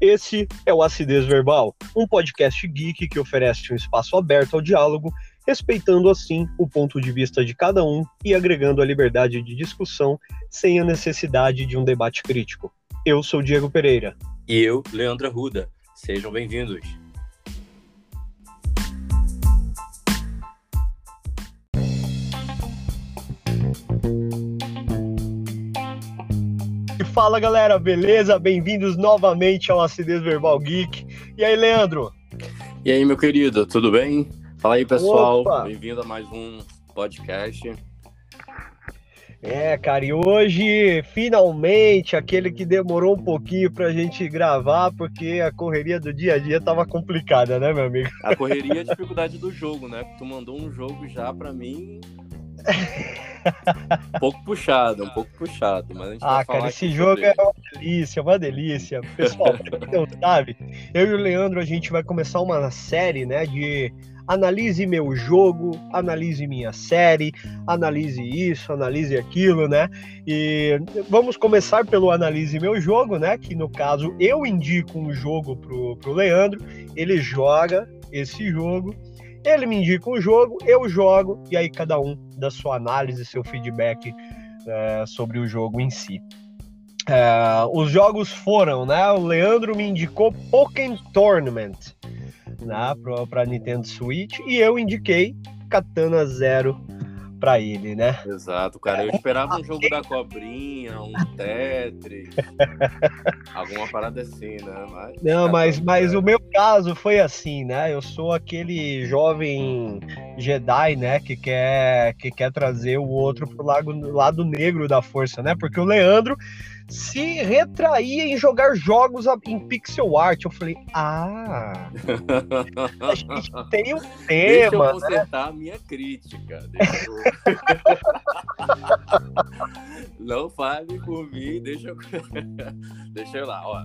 Esse é o Acidez Verbal, um podcast geek que oferece um espaço aberto ao diálogo, respeitando assim o ponto de vista de cada um e agregando a liberdade de discussão sem a necessidade de um debate crítico. Eu sou Diego Pereira. E eu, Leandro Arruda. Sejam bem-vindos. Fala galera, beleza? Bem-vindos novamente ao Acidez Verbal Geek. E aí, Leandro? E aí, meu querido, tudo bem? Fala aí, pessoal. Bem-vindo a mais um podcast. É, cara, e hoje, finalmente, aquele que demorou um pouquinho pra gente gravar, porque a correria do dia a dia tava complicada, né, meu amigo? A correria e a dificuldade do jogo, né? Tu mandou um jogo já pra mim um pouco puxado, um pouco puxado, mas a gente Ah, cara, esse jogo é uma delícia, uma delícia. Pessoal, não sabe, eu e o Leandro a gente vai começar uma série, né, de analise meu jogo, analise minha série, analise isso, analise aquilo, né? E vamos começar pelo analise meu jogo, né? Que no caso eu indico um jogo pro, pro Leandro, ele joga esse jogo ele me indica um jogo, eu jogo, e aí cada um dá sua análise, seu feedback é, sobre o jogo em si. É, os jogos foram, né? O Leandro me indicou Pokémon Tournament né, para Nintendo Switch e eu indiquei Katana Zero para ele, né? Exato, cara. Eu esperava um jogo da cobrinha, um Tetris, alguma parada assim, né? Mas, Não, mas, mas o meu caso foi assim, né? Eu sou aquele jovem Jedi, né? Que quer, que quer trazer o outro pro lado, lado negro da força, né? Porque o Leandro se retraía em jogar jogos em pixel art. Eu falei, ah, a gente tem um tema. Deixa eu né? consertar né? a minha crítica. Eu... Não fale por mim, deixa eu... deixa eu lá, ó.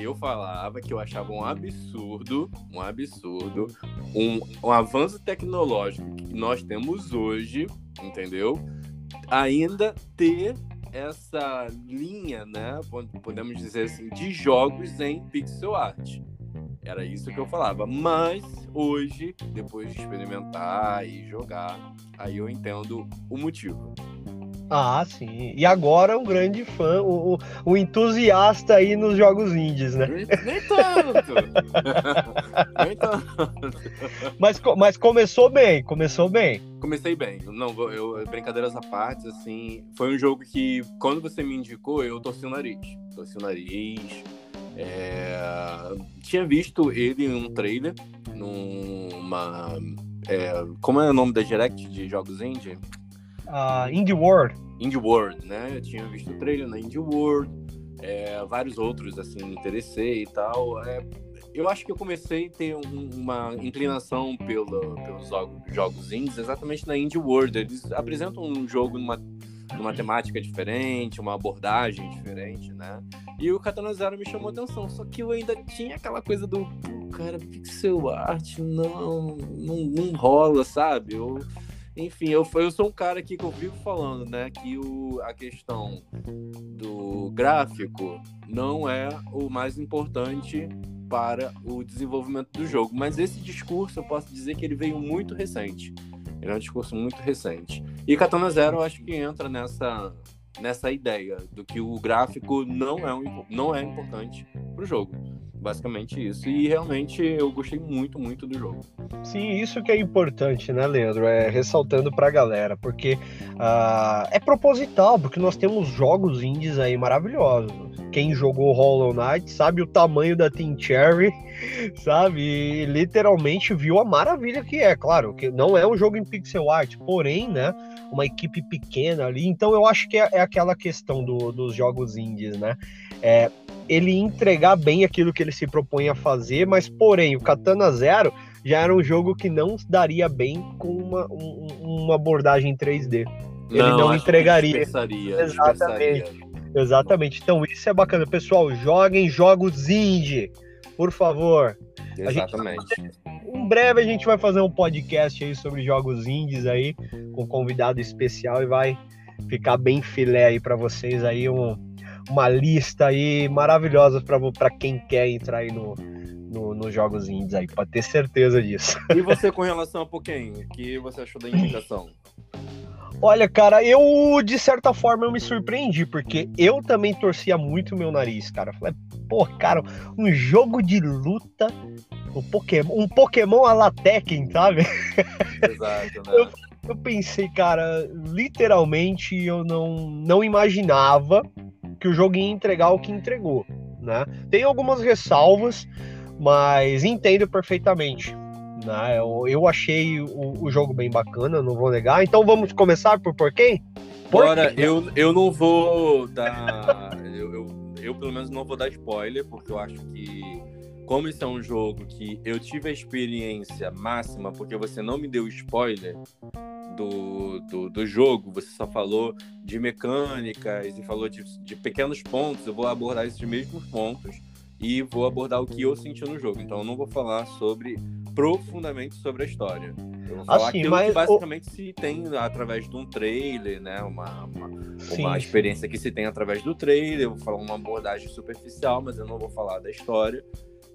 Eu falava que eu achava um absurdo, um absurdo, um, um avanço tecnológico que nós temos hoje, entendeu? Ainda ter essa linha, né, podemos dizer assim, de jogos em pixel art. Era isso que eu falava. Mas hoje, depois de experimentar e jogar, aí eu entendo o motivo. Ah, sim. E agora um grande fã, o, o entusiasta aí nos jogos indies, né? Nem, tanto! nem tanto. Mas, mas começou bem, começou bem. Comecei bem. Não, eu, brincadeiras à parte, assim, foi um jogo que, quando você me indicou, eu torci o nariz. Torci o nariz. É... Tinha visto ele em um trailer, numa. É... Como é o nome da Direct de jogos indie? Uh, Indie World. Indie World, né? Eu tinha visto o trailer na Indie World, é, vários outros, assim, me interessei e tal. É, eu acho que eu comecei a ter um, uma inclinação pelo, pelos jogos, jogos indies exatamente na Indie World. Eles apresentam um jogo numa, numa temática diferente, uma abordagem diferente, né? E o Katana Zero me chamou atenção, só que eu ainda tinha aquela coisa do, cara, pixel art, não, não, não rola, sabe? Eu, enfim, eu, eu sou um cara aqui que eu vivo falando, né? Que o, a questão do gráfico não é o mais importante para o desenvolvimento do jogo. Mas esse discurso eu posso dizer que ele veio muito recente. Ele é um discurso muito recente. E Katana Zero eu acho que entra nessa, nessa ideia do que o gráfico não é, um, não é importante para o jogo basicamente isso. E realmente eu gostei muito, muito do jogo. Sim, isso que é importante, né, Leandro? É ressaltando pra galera, porque uh, é proposital, porque nós temos jogos indies aí maravilhosos. Quem jogou Hollow Knight sabe o tamanho da Team Cherry, sabe? E literalmente viu a maravilha que é. Claro, que não é um jogo em pixel art, porém, né? Uma equipe pequena ali. Então eu acho que é, é aquela questão do, dos jogos indies, né? É, ele entregar bem aquilo que ele se propõe a fazer, mas porém, o Katana Zero já era um jogo que não daria bem com uma, um, uma abordagem 3D. Ele não, não entregaria. Exatamente. Exatamente. Então isso é bacana. Pessoal, joguem jogos indie, por favor. Exatamente. Em breve a gente vai fazer um podcast aí sobre jogos indies aí, com convidado especial e vai ficar bem filé aí para vocês aí um uma lista aí maravilhosa para quem quer entrar aí no, no, nos jogos indies aí, pode ter certeza disso. E você com relação a Pokémon, o que você achou da indicação? Olha, cara, eu de certa forma eu me surpreendi, porque eu também torcia muito o meu nariz, cara. falei, pô, cara, um jogo de luta, um Pokémon, um Pokémon a la Tekken, sabe? Exato, né? Eu, eu pensei, cara, literalmente eu não, não imaginava que o jogo ia entregar o que entregou, né? Tem algumas ressalvas, mas entendo perfeitamente. Né? Eu, eu achei o, o, jogo bem bacana, não vou negar. Então vamos começar por por quem? Bora, eu, eu não vou dar. eu, eu, eu, pelo menos não vou dar spoiler, porque eu acho que, como isso é um jogo que eu tive a experiência máxima, porque você não me deu spoiler do, do, do jogo, você só falou de mecânicas e falou de, de pequenos pontos, eu vou abordar esses mesmos pontos e vou abordar o que eu senti no jogo. Então eu não vou falar sobre profundamente sobre a história. Eu vou falar assim, aquilo que basicamente o... se tem através de um trailer, né? Uma, uma, uma, experiência que se tem através do trailer. Eu vou falar uma abordagem superficial, mas eu não vou falar da história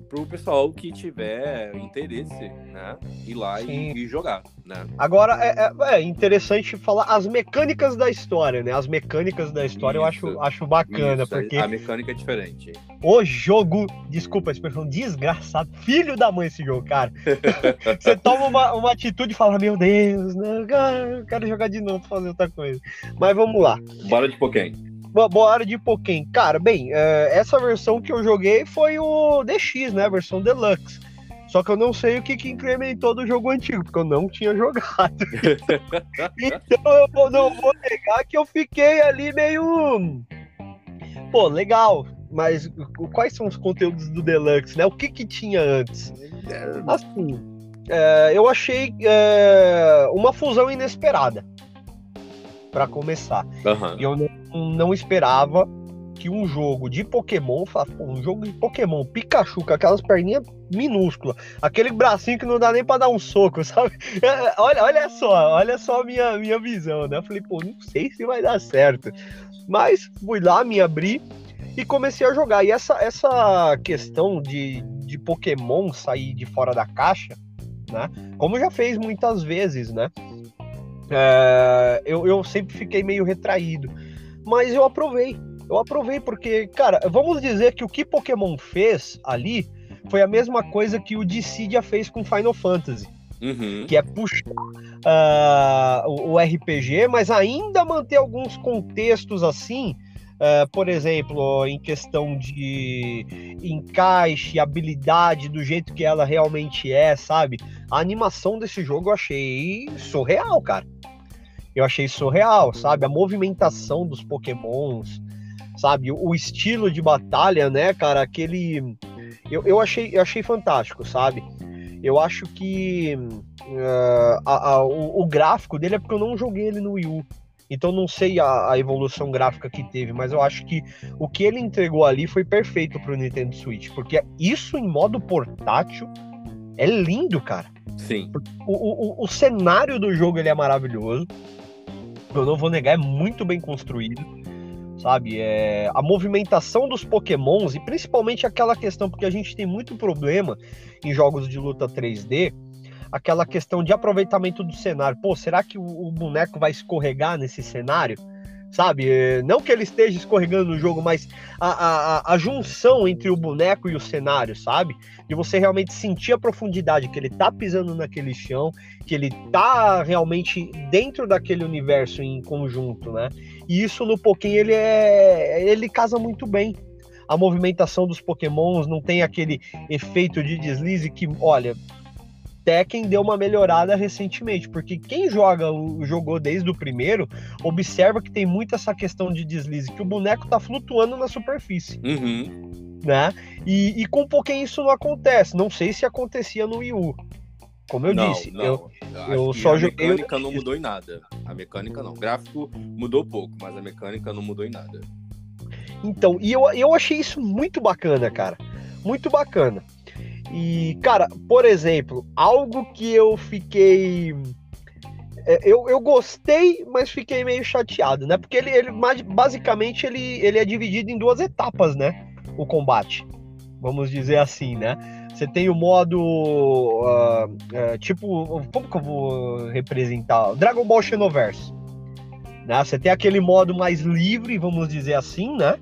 para o pessoal que tiver interesse, né, ir lá e, e, jogar, né. Agora é, é, é, interessante falar as mecânicas da história, né? As mecânicas da história isso, eu acho, acho bacana isso, porque a mecânica é diferente. O jogo, desculpa a expressão, desgraçado, filho da mãe esse jogo, cara. Você toma uma, uma atitude e fala, meu Deus, né, cara, eu quero jogar de novo, fazer outra coisa. Mas vamos lá. Bora de Pokémon boa área de Pokémon. Cara, bem, é, essa versão que eu joguei foi o DX, né? A versão Deluxe. Só que eu não sei o que, que incrementou do jogo antigo, porque eu não tinha jogado. então eu não vou negar que eu fiquei ali meio. Pô, legal. Mas quais são os conteúdos do Deluxe, né? O que que tinha antes? Assim, é, eu achei é, uma fusão inesperada para começar. Uhum. E eu não não esperava que um jogo de Pokémon, um jogo de Pokémon Pikachu com aquelas perninhas minúsculas, aquele bracinho que não dá nem para dar um soco, sabe? É, olha, olha só, olha só a minha, minha visão, né? Eu falei, pô, não sei se vai dar certo. Mas fui lá, me abri e comecei a jogar. E essa, essa questão de, de Pokémon sair de fora da caixa, né? Como já fez muitas vezes, né? É, eu, eu sempre fiquei meio retraído mas eu aprovei. Eu aprovei porque, cara, vamos dizer que o que Pokémon fez ali foi a mesma coisa que o Dissidia fez com Final Fantasy. Uhum. Que é puxar uh, o, o, RPG, mas ainda manter alguns contextos assim. Uh, por exemplo, em questão de encaixe, habilidade, do jeito que ela realmente é, sabe? A animação desse jogo eu achei surreal, cara eu achei surreal, sabe? A movimentação dos pokémons, sabe? O, estilo de batalha, né, cara? Aquele... Eu, eu, achei, eu achei fantástico, sabe? Eu acho que uh, a, a, o, o, gráfico dele é porque eu não joguei ele no Wii U. Então não sei a, a, evolução gráfica que teve, mas eu acho que o que ele entregou ali foi perfeito pro Nintendo Switch, porque isso em modo portátil é lindo, cara. Sim. O, o, o cenário do jogo ele é maravilhoso eu não vou negar, é muito bem construído, sabe? É, a movimentação dos pokémons, e principalmente aquela questão, porque a gente tem muito problema em jogos de luta 3D, aquela questão de aproveitamento do cenário. Pô, será que o, o boneco vai escorregar nesse cenário? sabe? É, não que ele esteja escorregando no jogo, mas a, a, a, junção entre o boneco e o cenário, sabe? De você realmente sentir a profundidade que ele tá pisando naquele chão, que ele tá realmente dentro daquele universo em conjunto, né? E isso no Pokémon ele é ele casa muito bem. A movimentação dos Pokémons não tem aquele efeito de deslize que, olha, Tekken deu uma melhorada recentemente, porque quem joga o jogou desde o primeiro observa que tem muito essa questão de deslize, que o boneco tá flutuando na superfície. Uhum. Né? E, e com Pokémon isso não acontece. Não sei se acontecia no Wii U. Como eu não, disse, não. eu, eu, eu só joguei. A mecânica não mudou em nada. A mecânica não. O gráfico mudou pouco, mas a mecânica não mudou em nada. Então, e eu, eu achei isso muito bacana, cara. Muito bacana. E, cara, por exemplo, algo que eu fiquei é, eu, eu gostei, mas fiquei meio chateado, né? Porque ele, ele basicamente ele, ele é dividido em duas etapas, né? O combate, vamos dizer assim, né? Você tem o modo uh, uh, tipo, como que eu vou representar? Dragon Ball Xenoverse. Né? Você tem aquele modo mais livre, vamos dizer assim, né?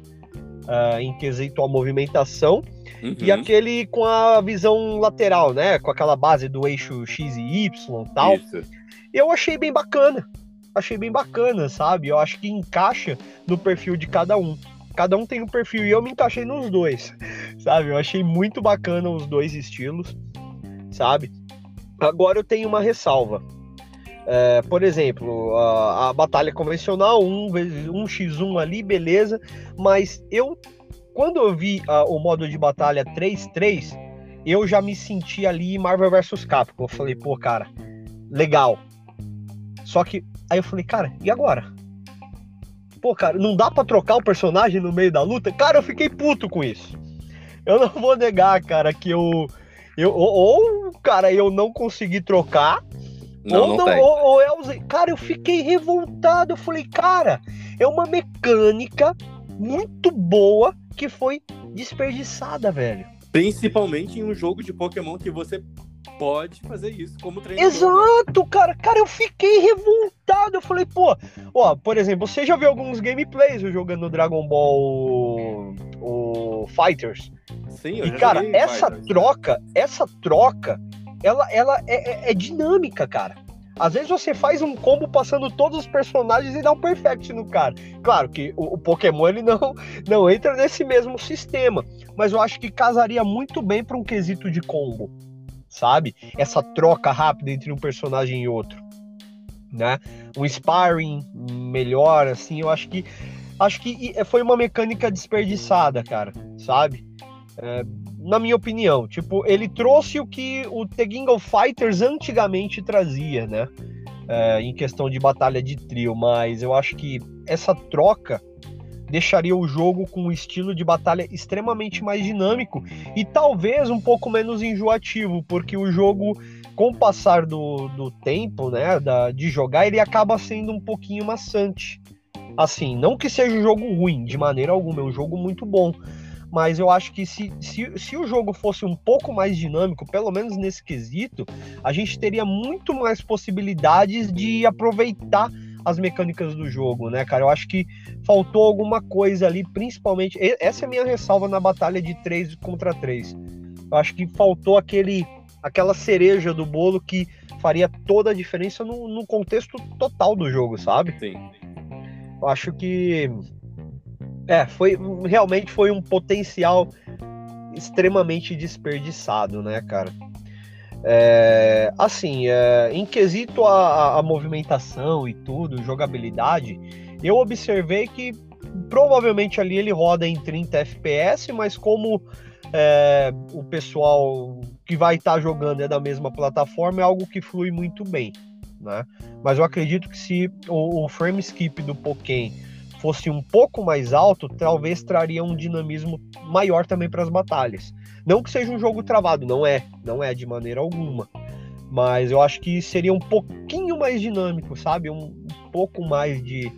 Uh, em quesito a movimentação. Uhum. E aquele com a visão lateral, né? Com aquela base do eixo X e Y e tal. Isso. Eu achei bem bacana. Achei bem bacana, sabe? Eu acho que encaixa no perfil de cada um. Cada um tem um perfil e eu me encaixei nos dois, sabe? Eu achei muito bacana os dois estilos, sabe? Agora eu tenho uma ressalva. É, por exemplo, a, a, batalha convencional, 1 vezes 1x1 ali, beleza. Mas eu quando eu vi uh, o modo de batalha 3-3, eu já me senti ali Marvel vs Capcom. Eu falei, pô, cara, legal. Só que aí eu falei, cara, e agora? Pô, cara, não dá para trocar o personagem no meio da luta? Cara, eu fiquei puto com isso. Eu não vou negar, cara, que eu. eu ou, cara, eu não consegui trocar. Não, ou, não, não ou, ou eu usei. Cara, eu fiquei revoltado. Eu falei, cara, é uma mecânica muito boa que foi desperdiçada, velho. Principalmente em um jogo de Pokémon que você pode fazer isso como treinador. Exato, cara. Cara, eu fiquei revoltado. Eu falei, pô, ó, por exemplo, você já viu alguns gameplays jogando Dragon Ball o Fighters? Sim, eu E cara, essa Fighters, troca, né? essa troca, ela, ela é, é, é dinâmica, cara. Às vezes você faz um combo passando todos os personagens e dá um perfect no cara. Claro que o, o, Pokémon ele não, não entra nesse mesmo sistema, mas eu acho que casaria muito bem para um quesito de combo, sabe? Essa troca rápida entre um personagem e outro, né? Um sparring melhor, assim, eu acho que acho que foi uma mecânica desperdiçada, cara, sabe? É, na minha opinião. Tipo, ele trouxe o que o The King of Fighters antigamente trazia, né? É, em questão de batalha de trio, mas eu acho que essa troca deixaria o jogo com um estilo de batalha extremamente mais dinâmico e talvez um pouco menos enjoativo, porque o jogo, com o passar do, do tempo, né, da, de jogar, ele acaba sendo um pouquinho maçante. Assim, não que seja um jogo ruim, de maneira alguma, é um jogo muito bom, mas eu acho que se, se, se o jogo fosse um pouco mais dinâmico, pelo menos nesse quesito, a gente teria muito mais possibilidades de aproveitar as mecânicas do jogo, né, cara? Eu acho que faltou alguma coisa ali, principalmente. Essa é a minha ressalva na batalha de 3 contra 3. Eu acho que faltou aquele aquela cereja do bolo que faria toda a diferença no, no contexto total do jogo, sabe? Sim. Eu acho que é, foi realmente foi um potencial extremamente desperdiçado, né, cara? É, assim, é, em quesito a, a, movimentação e tudo, jogabilidade, eu observei que provavelmente ali ele roda em 30 FPS, mas como é, o pessoal que vai estar tá jogando é da mesma plataforma, é algo que flui muito bem, né? Mas eu acredito que se o, o frame skip do Pokémon fosse um pouco mais alto, talvez traria um dinamismo maior também para as batalhas. Não que seja um jogo travado, não é, não é de maneira alguma. Mas eu acho que seria um pouquinho mais dinâmico, sabe? Um, pouco mais de,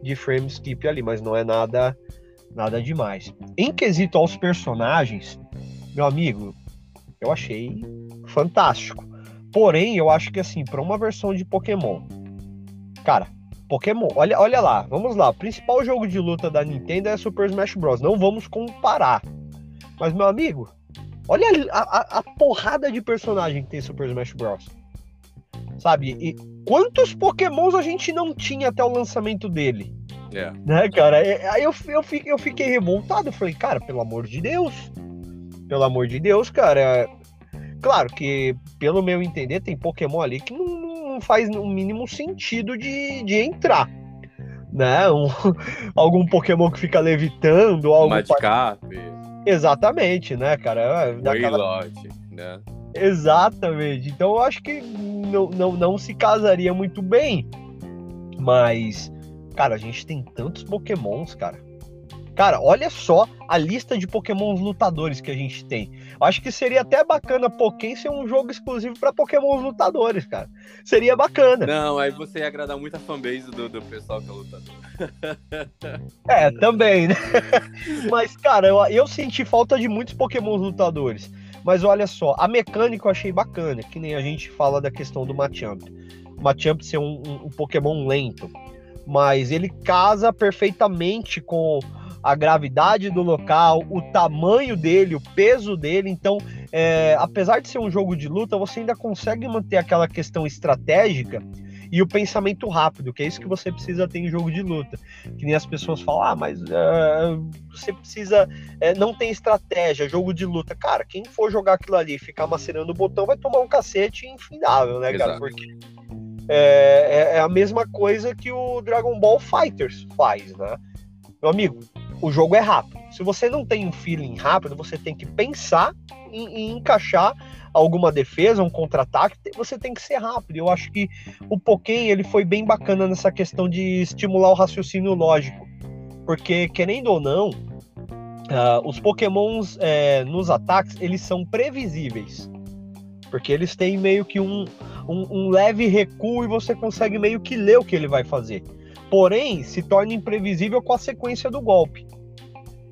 de frame skip ali, mas não é nada nada demais. Em quesito aos personagens, meu amigo, eu achei fantástico. Porém, eu acho que assim, para uma versão de Pokémon, cara, Pokémon, olha, olha lá, vamos lá. O principal jogo de luta da Nintendo é Super Smash Bros. Não vamos comparar. Mas, meu amigo, olha a, a, a porrada de personagem que tem Super Smash Bros. Sabe? E quantos Pokémons a gente não tinha até o lançamento dele? É. Né, cara? Aí eu, eu, fiquei, eu fiquei revoltado. Eu falei, cara, pelo amor de Deus. Pelo amor de Deus, cara. Claro que, pelo meu entender, tem Pokémon ali que não, não faz o mínimo sentido de, de entrar. Né? Um, algum Pokémon que fica levitando, algo. Madcap. Exatamente, né, cara? Daquela... né? Exatamente. Então eu acho que não, não, não se casaria muito bem. Mas, cara, a gente tem tantos Pokémons, cara. Cara, olha só a lista de pokémons lutadores que a gente tem. Eu acho que seria até bacana Pokémon ser um jogo exclusivo para pokémons lutadores, cara. Seria bacana. Não, aí você ia agradar muito a fanbase do, do pessoal que é lutador. É, também, né? Mas, cara, eu, eu senti falta de muitos pokémons lutadores. Mas olha só, a mecânica eu achei bacana, que nem a gente fala da questão do Machamp. O Machamp ser um, um, um Pokémon lento, mas ele casa perfeitamente com a gravidade do local, o tamanho dele, o peso dele. Então, é, apesar de ser um jogo de luta, você ainda consegue manter aquela questão estratégica e o pensamento rápido, que é isso que você precisa ter em jogo de luta. Que nem as pessoas falam, ah, mas uh, você precisa. Uh, não tem estratégia, jogo de luta. Cara, quem for jogar aquilo ali e ficar macerando o botão vai tomar um cacete infindável, né, cara? Porque é, é, é, a mesma coisa que o Dragon Ball Fighters faz, né? Meu amigo, o jogo é rápido. Se você não tem um feeling rápido, você tem que pensar em, em encaixar alguma defesa, um contra-ataque, você tem que ser rápido. Eu acho que o Pokémon ele foi bem bacana nessa questão de estimular o raciocínio lógico. Porque, querendo ou não, uh, os Pokémons é, nos ataques, eles são previsíveis. Porque eles têm meio que um, um, um leve recuo e você consegue meio que ler o que ele vai fazer porém se torna imprevisível com a sequência do golpe.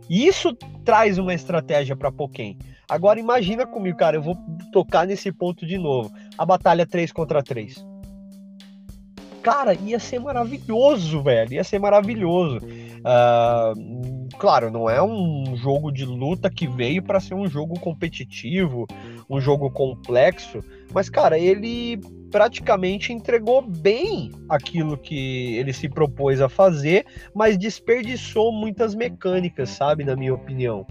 Isso traz uma estratégia para Pokémon. Agora imagina comigo, cara, eu vou tocar nesse ponto de novo. A batalha 3 contra 3. Cara, ia ser maravilhoso, velho. Ia ser maravilhoso. Uh, claro, não é um jogo de luta que veio para ser um jogo competitivo, um jogo complexo, mas, cara, ele praticamente entregou bem aquilo que ele se propôs a fazer, mas desperdiçou muitas mecânicas, sabe, na minha opinião.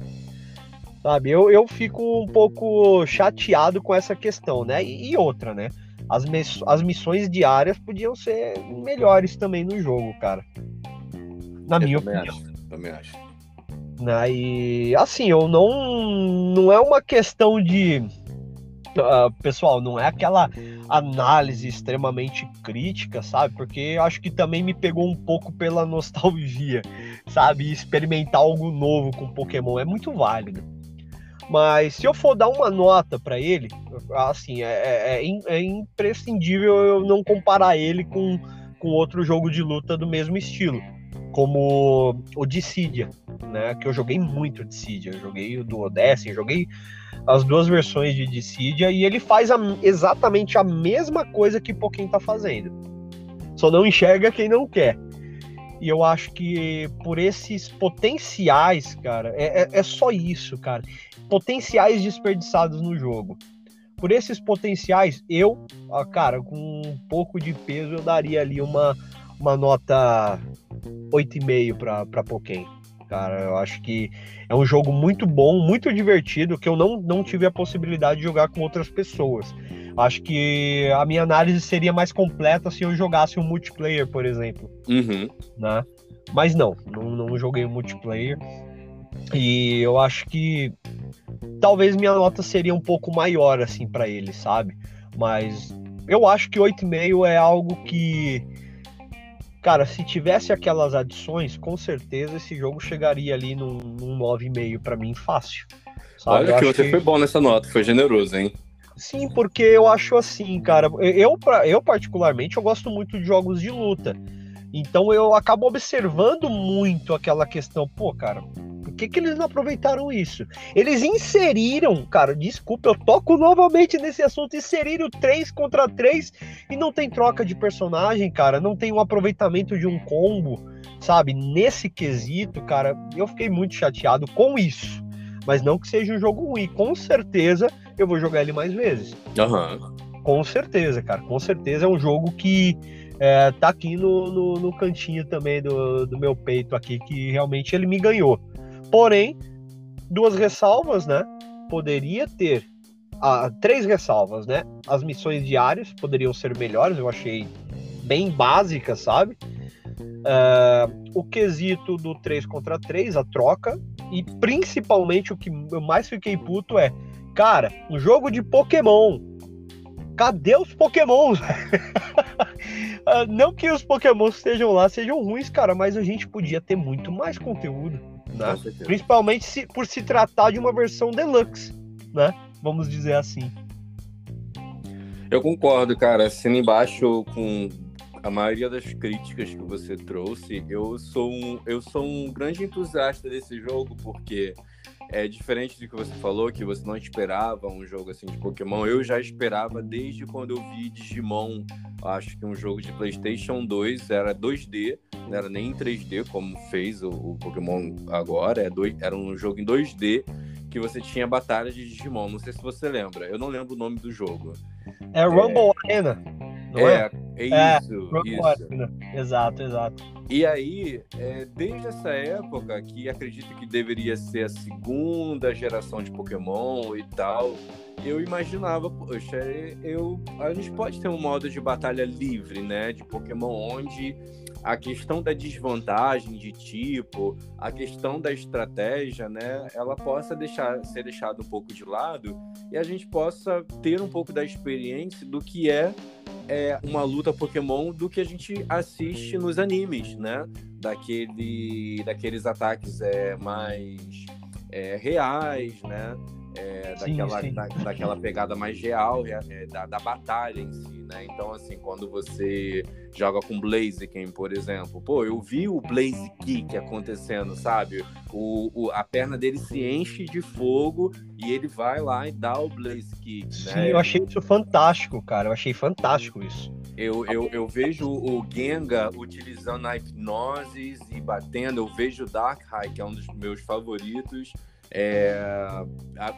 Sabe, eu, eu fico um pouco chateado com essa questão, né? E, e outra, né? As, as missões diárias podiam ser melhores também no jogo, cara. Na eu minha opinião. Acho, também acho. Né? E assim, eu não. Não é uma questão de uh, pessoal, não é aquela análise extremamente crítica, sabe? Porque eu acho que também me pegou um pouco pela nostalgia, sabe? Experimentar algo novo com Pokémon é muito válido. Mas se eu for dar uma nota para ele, assim, é, é, é, é, imprescindível eu não comparar ele com, com outro jogo de luta do mesmo estilo, como o Dissidia, né? Que eu joguei muito Dissidia, joguei o do Odyssey, joguei as duas versões de Dissidia e ele faz a, exatamente a mesma coisa que Pokémon tá fazendo. Só não enxerga quem não quer. E eu acho que por esses potenciais, cara, é, é, é só isso, cara. Potenciais desperdiçados no jogo. Por esses potenciais, eu, cara, com um pouco de peso, eu daria ali uma, uma nota 8,5 para Pokémon cara. Eu acho que é um jogo muito bom, muito divertido, que eu não, não tive a possibilidade de jogar com outras pessoas. Acho que a minha análise seria mais completa se eu jogasse um multiplayer, por exemplo. Uhum. Né? Mas não, não, não joguei um multiplayer. E eu acho que talvez minha nota seria um pouco maior, assim, para ele, sabe? Mas eu acho que 8,5 é algo que Cara, se tivesse aquelas adições, com certeza esse jogo chegaria ali num, num 9,5 para mim fácil. Sabe? Olha que você que... foi bom nessa nota, foi generoso, hein? Sim, porque eu acho assim, cara. Eu, eu particularmente, eu gosto muito de jogos de luta. Então eu acabo observando muito aquela questão, pô, cara, que, que eles não aproveitaram isso? Eles inseriram, cara, desculpa, eu toco novamente nesse assunto, inseriram 3 contra 3 e não tem troca de personagem, cara, não tem um aproveitamento de um combo, sabe? Nesse quesito, cara, eu fiquei muito chateado com isso. Mas não que seja um jogo ruim, com certeza eu vou jogar ele mais vezes. Uhum. Com certeza, cara, com certeza é um jogo que é, tá aqui no, no, no, cantinho também do, do meu peito aqui, que realmente ele me ganhou. Porém, duas ressalvas, né? Poderia ter ah, três ressalvas, né? As missões diárias poderiam ser melhores, eu achei bem básicas, sabe? Uh, o quesito do 3 contra 3, a troca, e principalmente o que eu mais fiquei puto é, cara, um jogo de Pokémon. Cadê os Pokémons? uh, não que os Pokémons estejam lá sejam ruins, cara, mas a gente podia ter muito mais conteúdo né? Principalmente se, por se tratar de uma versão deluxe, né? Vamos dizer assim. Eu concordo, cara. Assina embaixo com a maioria das críticas que você trouxe. Eu sou um, eu sou um grande entusiasta desse jogo porque é diferente do que você falou, que você não esperava um jogo assim de Pokémon. Eu já esperava desde quando eu vi Digimon. Acho que um jogo de PlayStation 2 era 2D, não era nem em 3D como fez o, o Pokémon agora. É dois, era um jogo em 2D que você tinha batalha de Digimon. Não sei se você lembra. Eu não lembro o nome do jogo. É Rumble é... Arena. Não é, é, é isso. É, isso. Arena. Exato, exato. E aí, é, desde essa época, que acredito que deveria ser a segunda geração de Pokémon e tal, eu imaginava, poxa, eu, a gente pode ter um modo de batalha livre, né? De Pokémon onde a questão da desvantagem de tipo, a questão da estratégia, né, ela possa deixar, ser deixada um pouco de lado e a gente possa ter um pouco da experiência do que é, é uma luta Pokémon do que a gente assiste nos animes, né? Daquele, daqueles ataques é, mais é, reais, né? É, sim, daquela, sim. Da, daquela pegada mais real é, da, da batalha em si, né? Então, assim, quando você joga com Blaziken, por exemplo, pô, eu vi o Blaze Kick acontecendo, sabe? O, o, a perna dele se enche de fogo e ele vai lá e dá o Blaze Kick, né? Sim, eu achei isso fantástico, cara. Eu achei fantástico isso. Eu, eu, eu vejo o Genga utilizando a hipnose e batendo. Eu vejo o Darkrai, que é um dos meus favoritos é,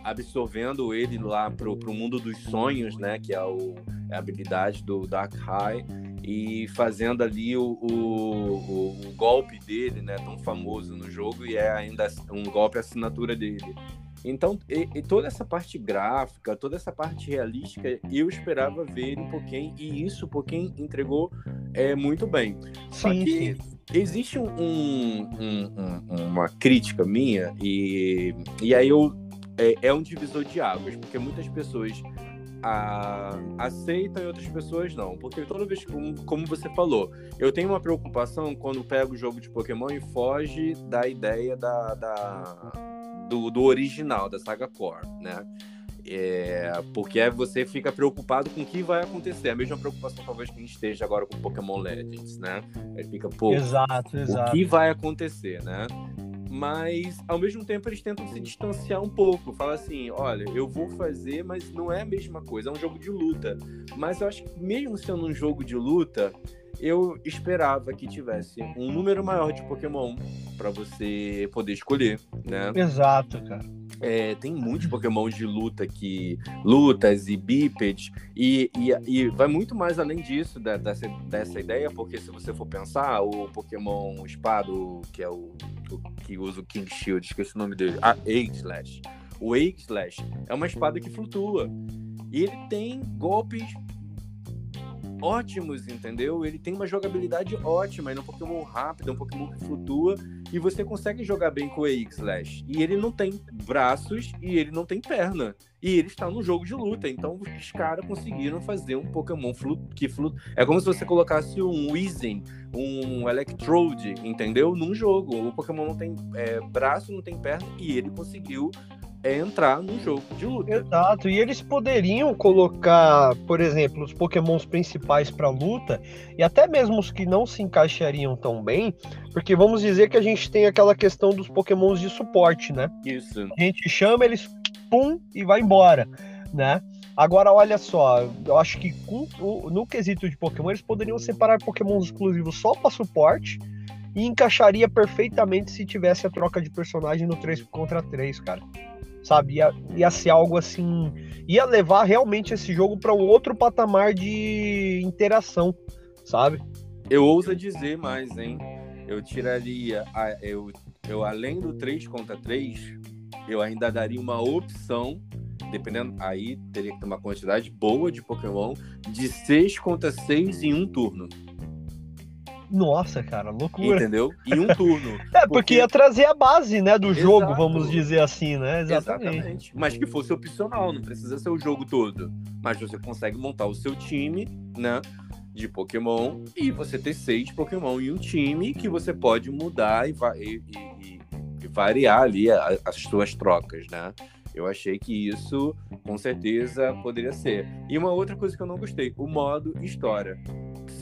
absorvendo ele lá pro, pro mundo dos sonhos, né? Que é, o, é a habilidade do Dark High e fazendo ali o, o, o, golpe dele, né? Tão famoso no jogo e é ainda um golpe assinatura dele. Então, e, e toda essa parte gráfica, toda essa parte realística, eu esperava ver um pouquinho e isso o Pokémon entregou é, muito bem. Só sim, que sim existe um, um, um, uma crítica minha e, e aí eu é, é, um divisor de águas, porque muitas pessoas a, aceitam e outras pessoas não. Porque toda vez, como, como você falou, eu tenho uma preocupação quando pego o jogo de Pokémon e foge da ideia da, da do, do original, da saga Core, né? É, porque você fica preocupado com o que vai acontecer. A mesma preocupação talvez que a gente esteja agora com Pokémon Legends, né? Aí fica, pô, exato, exato. o que vai acontecer, né? Mas, ao mesmo tempo, eles tentam se distanciar um pouco. Fala assim, olha, eu vou fazer, mas não é a mesma coisa. É um jogo de luta. Mas eu acho que mesmo sendo um jogo de luta, eu esperava que tivesse um número maior de Pokémon para você poder escolher, né? Exato, cara. É, tem muitos Pokémon de luta que lutas e bípedes e, e, e, vai muito mais além disso da, dessa, dessa ideia porque se você for pensar o Pokémon Espado que é o, o que usa o King Shield esqueci o nome dele a Aegislash o Aegislash é uma espada que flutua e ele tem golpes ótimos, entendeu? Ele tem uma jogabilidade ótima, ele é um Pokémon rápido, é um Pokémon que flutua, e você consegue jogar bem com o X-Slash. E ele não tem braços e ele não tem perna. E ele está no jogo de luta, então os caras conseguiram fazer um Pokémon flu que flutua. É como se você colocasse um Weezing, um Electrode, entendeu? Num jogo. O Pokémon não tem é, braço, não tem perna, e ele conseguiu é entrar no jogo de luta. Exato, e eles poderiam colocar, por exemplo, os pokémons principais para luta, e até mesmo os que não se encaixariam tão bem, porque vamos dizer que a gente tem aquela questão dos pokémons de suporte, né? Isso. A gente chama eles, pum, e vai embora, né? Agora, olha só, eu acho que no quesito de Pokémon, eles poderiam separar Pokémons exclusivos só para suporte e encaixaria perfeitamente se tivesse a troca de personagem no 3 contra 3, cara sabe? Ia, ia ser algo assim. ia levar realmente esse jogo para um outro patamar de interação, sabe? Eu ouso dizer mais, hein? Eu tiraria. A, eu, eu, além do 3 contra 3, eu ainda daria uma opção dependendo, aí teria que ter uma quantidade boa de Pokémon de 6 contra 6 em um turno. Nossa, cara, loucura. Entendeu? Em um turno. é, porque... porque ia trazer a base, né, do Exato. jogo, vamos dizer assim, né? Exatamente. Exatamente. Mas que fosse opcional, não precisa ser o jogo todo. Mas você consegue montar o seu time, né? De Pokémon e você ter seis Pokémon em um time que você pode mudar e, vai, e, e, e variar ali a, as suas trocas, né? Eu achei que isso, com certeza, poderia ser. E uma outra coisa que eu não gostei, o modo história.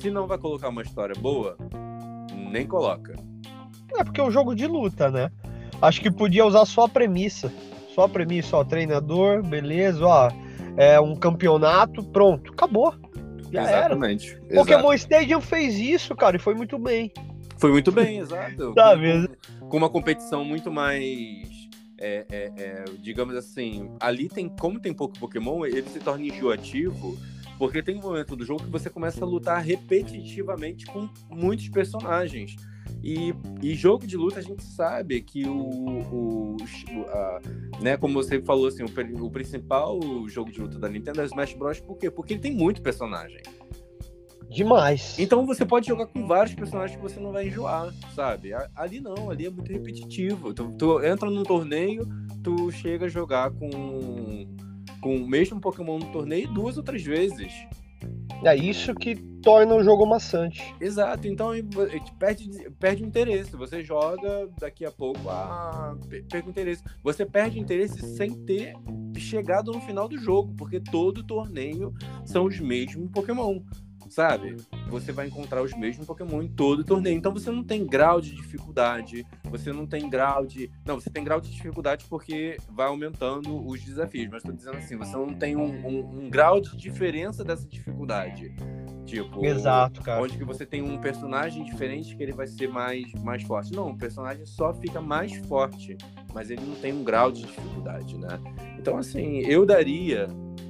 Se não vai colocar uma história boa, nem coloca. É porque é um jogo de luta, né? Acho que podia usar só a premissa. Só a premissa, ó, treinador, beleza, ó, é um campeonato, pronto, acabou. Já Exatamente. Era. Pokémon Stadium fez isso, cara, e foi muito bem. Foi muito bem, exato. Tá mesmo. Com uma competição muito mais é, é, é, digamos assim, ali tem, como tem pouco Pokémon, ele se torna enjoativo, porque tem um momento do jogo que você começa a lutar repetitivamente com muitos personagens. E, e jogo de luta a gente sabe que o, o a, né, como você falou assim, o, o principal jogo de luta da Nintendo é o Smash Bros. Por quê? Porque ele tem muito personagem. Demais. Então você pode jogar com vários personagens que você não vai enjoar, sabe? Ali não, ali é muito repetitivo. Tu, tu entra num torneio, tu chega a jogar com, com o mesmo Pokémon no torneio duas ou três vezes. É isso que torna o jogo maçante. Exato, então perde, perde o interesse. Você joga, daqui a pouco, ah, perde o interesse. Você perde o interesse sem ter chegado no final do jogo, porque todo torneio são os mesmos Pokémon sabe? Você vai encontrar os mesmos Pokémon em todo o torneio. Então você não tem grau de dificuldade, você não tem grau de. Não, você tem grau de dificuldade porque vai aumentando os desafios. Mas estou dizendo assim, você não tem um, um, um, grau de diferença dessa dificuldade. Tipo, Exato, cara. onde que você tem um personagem diferente que ele vai ser mais, mais forte. Não, o personagem só fica mais forte, mas ele não tem um grau de dificuldade, né? Então, assim, eu daria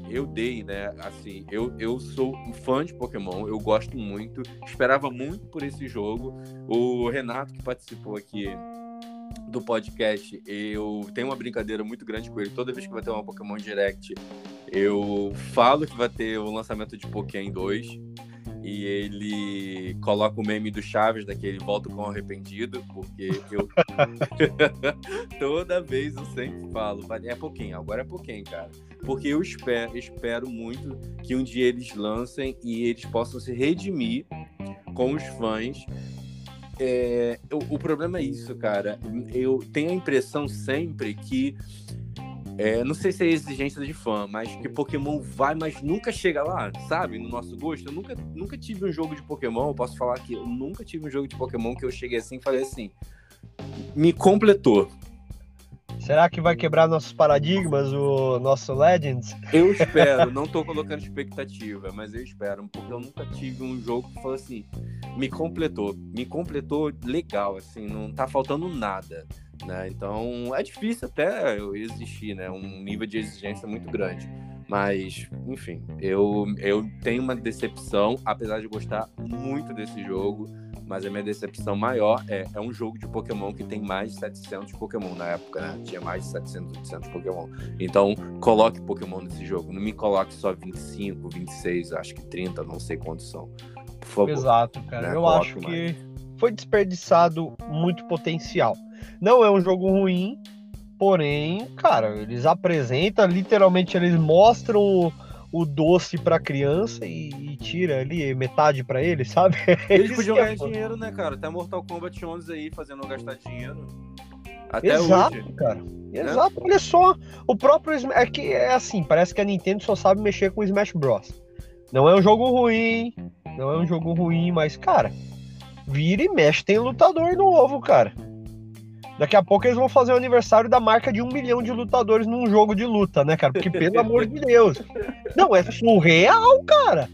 eu dei, né? Assim, eu, eu sou um fã de Pokémon, eu gosto muito, esperava muito por esse jogo. O Renato, que participou aqui do podcast, eu tenho uma brincadeira muito grande com ele. Toda vez que vai ter uma Pokémon Direct, eu falo que vai ter o lançamento de Pokémon 2 e ele coloca o meme do Chaves daquele volta com arrependido, porque eu toda vez eu sempre falo, é pouquinho, agora é pouquinho, cara. Porque eu espero, espero muito que um dia eles lancem e eles possam se redimir com os fãs. É, o, o problema é isso, cara. Eu tenho a impressão sempre que é, não sei se é exigência de fã, mas que Pokémon vai, mas nunca chega lá, sabe? No nosso gosto. Eu nunca, nunca tive um jogo de Pokémon, eu posso falar que eu nunca tive um jogo de Pokémon que eu cheguei assim e falei assim, me completou. Será que vai quebrar nossos paradigmas, o nosso Legends? Eu espero, não tô colocando expectativa, mas eu espero, porque eu nunca tive um jogo que falou assim, me completou, me completou legal, assim, não tá faltando nada. Né? Então é difícil até eu existir, né? Um nível de exigência muito grande. Mas, enfim, eu, eu tenho uma decepção, apesar de gostar muito desse jogo. Mas a minha decepção maior é, é um jogo de Pokémon que tem mais de 700 Pokémon na época, né? Tinha mais de 700, 800 Pokémon. Então, coloque Pokémon nesse jogo. Não me coloque só 25, 26, acho que 30, não sei quantos são. Por favor. Exato, cara. Né? Eu coloque acho mais. que foi desperdiçado muito potencial. Não é um jogo ruim, porém, cara, eles apresentam, literalmente eles mostram o, o doce pra criança e, e, tira ali metade pra ele, sabe? Eles podiam ganhar é dinheiro, né, cara? Até Mortal Kombat 11 aí, fazendo gastar dinheiro. Até Exato, hoje. cara. Né? Exato, olha só. O próprio. É que é assim, parece que a Nintendo só sabe mexer com o Smash Bros. Não é um jogo ruim, não é um jogo ruim, mas, cara, vira e mexe, tem lutador novo, cara. Daqui a pouco eles vão fazer o aniversário da marca de um milhão de lutadores num jogo de luta, né, cara? Porque, pelo amor de Deus. Não, é surreal, cara.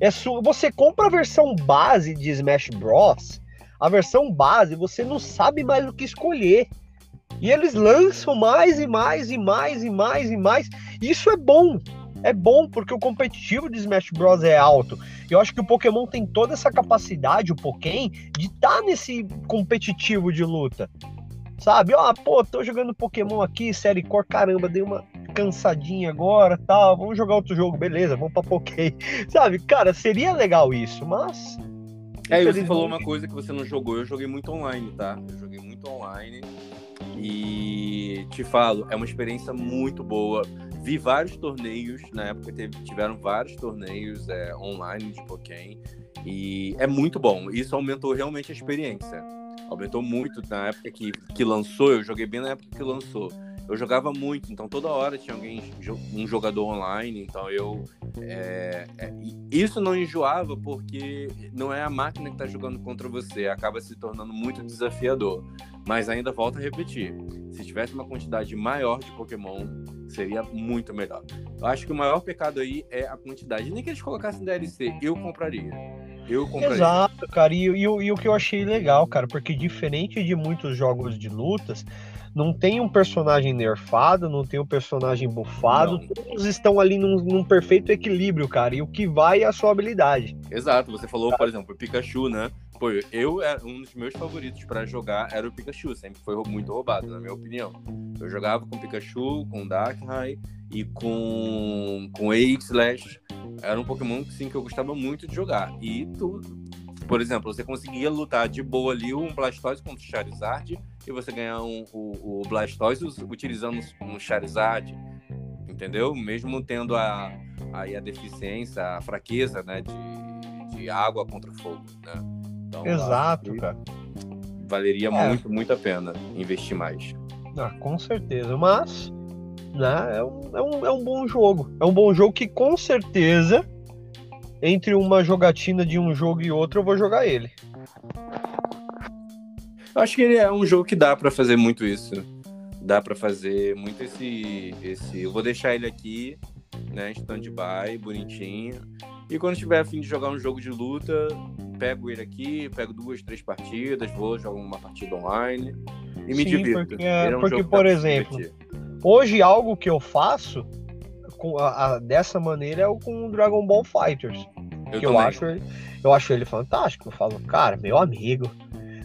É su... Você compra a versão base de Smash Bros. A versão base, você não sabe mais o que escolher. E eles lançam mais e mais e mais e mais e mais. Isso é bom. É bom porque o competitivo de Smash Bros é alto. Eu acho que o Pokémon tem toda essa capacidade, o Pokémon, de estar tá nesse competitivo de luta. Sabe? Ó, oh, pô, tô jogando Pokémon aqui, série Core, caramba, dei uma cansadinha agora, tal, vamos jogar outro jogo, beleza, vamos pra Pokémon. Sabe? Cara, seria legal isso, mas é, você falou uma coisa que você não jogou. Eu joguei muito online, tá? Eu joguei muito online. E te falo, é uma experiência muito boa. Vi vários torneios, na época teve, tiveram vários torneios é, online de Pokémon. E é muito bom. Isso aumentou realmente a experiência Aumentou muito na época que, que lançou, eu joguei bem na época que lançou eu jogava muito, então toda hora tinha alguém, um jogador online, então eu. É, é, isso não enjoava porque não é a máquina que está jogando contra você, acaba se tornando muito desafiador. Mas ainda volto a repetir: se tivesse uma quantidade maior de Pokémon, seria muito melhor. Eu acho que o maior pecado aí é a quantidade. Nem que eles colocassem DLC, eu compraria. Eu compraria. Exato, cara. E, e, e o que eu achei legal, cara, porque diferente de muitos jogos de lutas não tem um personagem nerfado, não tem um personagem bufado, não. todos estão ali num, num, perfeito equilíbrio, cara. E o que vai é a sua habilidade. Exato, você falou, por exemplo, o Pikachu, né? Pô, eu um dos meus favoritos para jogar era o Pikachu, sempre foi muito roubado, na minha opinião. Eu jogava com Pikachu, com Darkrai e com com Axe Era um Pokémon sim que eu gostava muito de jogar. E tudo por exemplo, você conseguia lutar de boa ali um Blastoise contra o Charizard e você ganhar um, o, o Blastoise utilizando um Charizard, entendeu? Mesmo tendo a, a, a deficiência, a fraqueza, né, de, de água contra fogo, né? Então, Exato, cara. Valeria é. muito, muito a pena investir mais. Ah, com certeza, mas né, é, um, é, um, é um bom jogo. É um bom jogo que com certeza entre uma jogatina de um jogo e outro, eu vou jogar ele. Eu acho que ele é um jogo que dá para fazer muito isso. Dá para fazer muito esse, esse. Eu vou deixar ele aqui, né? Stand-by, bonitinho. E quando tiver a fim de jogar um jogo de luta, pego ele aqui, pego duas, três partidas, vou jogar uma partida online e me Sim, divirto. Porque, é um porque por exemplo, hoje algo que eu faço com a, a, dessa maneira é o com o Dragon Ball Fighters. Eu que eu acho, eu acho ele fantástico. Eu falo, cara, meu amigo,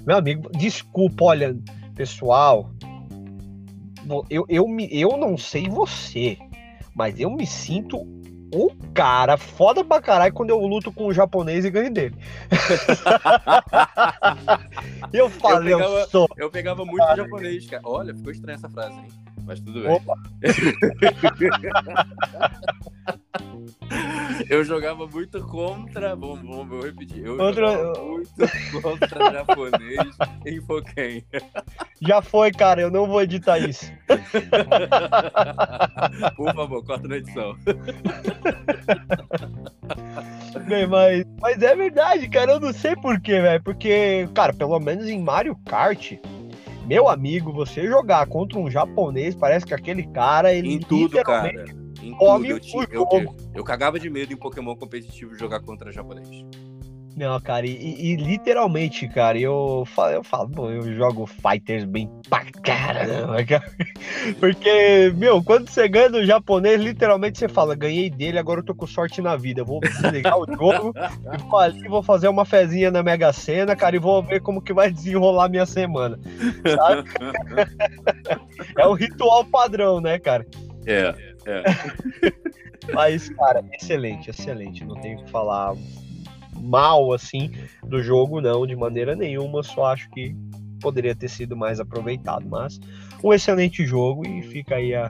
meu amigo, desculpa, olha, pessoal, eu, eu, me, eu não sei você, mas eu me sinto o cara foda pra caralho quando eu luto com o japonês e ganho dele. eu falei, eu pegava, eu sou. Eu pegava muito japonês, cara. Olha, ficou estranha essa frase, hein? Mas tudo bem. eu jogava muito contra. Vamos, vamos vou repetir. Eu jogava muito contra japonês em Pokémon. Já foi, cara. Eu não vou editar isso. Por favor, corta na edição. Bem, mas, mas é verdade, cara. Eu não sei porquê, velho. Porque, cara, pelo menos em Mario Kart. Meu amigo, você jogar contra um japonês, parece que aquele cara, ele em tudo, cara em tudo. Eu, eu, eu, eu, cagava de medo em Pokémon competitivo jogar contra japonês. Não, cara, e, e, literalmente, cara, eu falo, eu falo, bom, eu jogo fighters bem pra caramba, cara. Porque, meu, quando você ganha do japonês, literalmente você fala, ganhei dele, agora eu tô com sorte na vida. Eu vou desligar o jogo e vou fazer uma fezinha na Mega Sena, cara, e vou ver como que vai desenrolar minha semana. Sabe? é o ritual padrão, né, cara? É, é. Mas, cara, excelente, excelente. Não tenho que falar mal, assim, do jogo, não, de maneira nenhuma. Só acho que poderia ter sido mais aproveitado. Mas, um excelente jogo e fica aí a,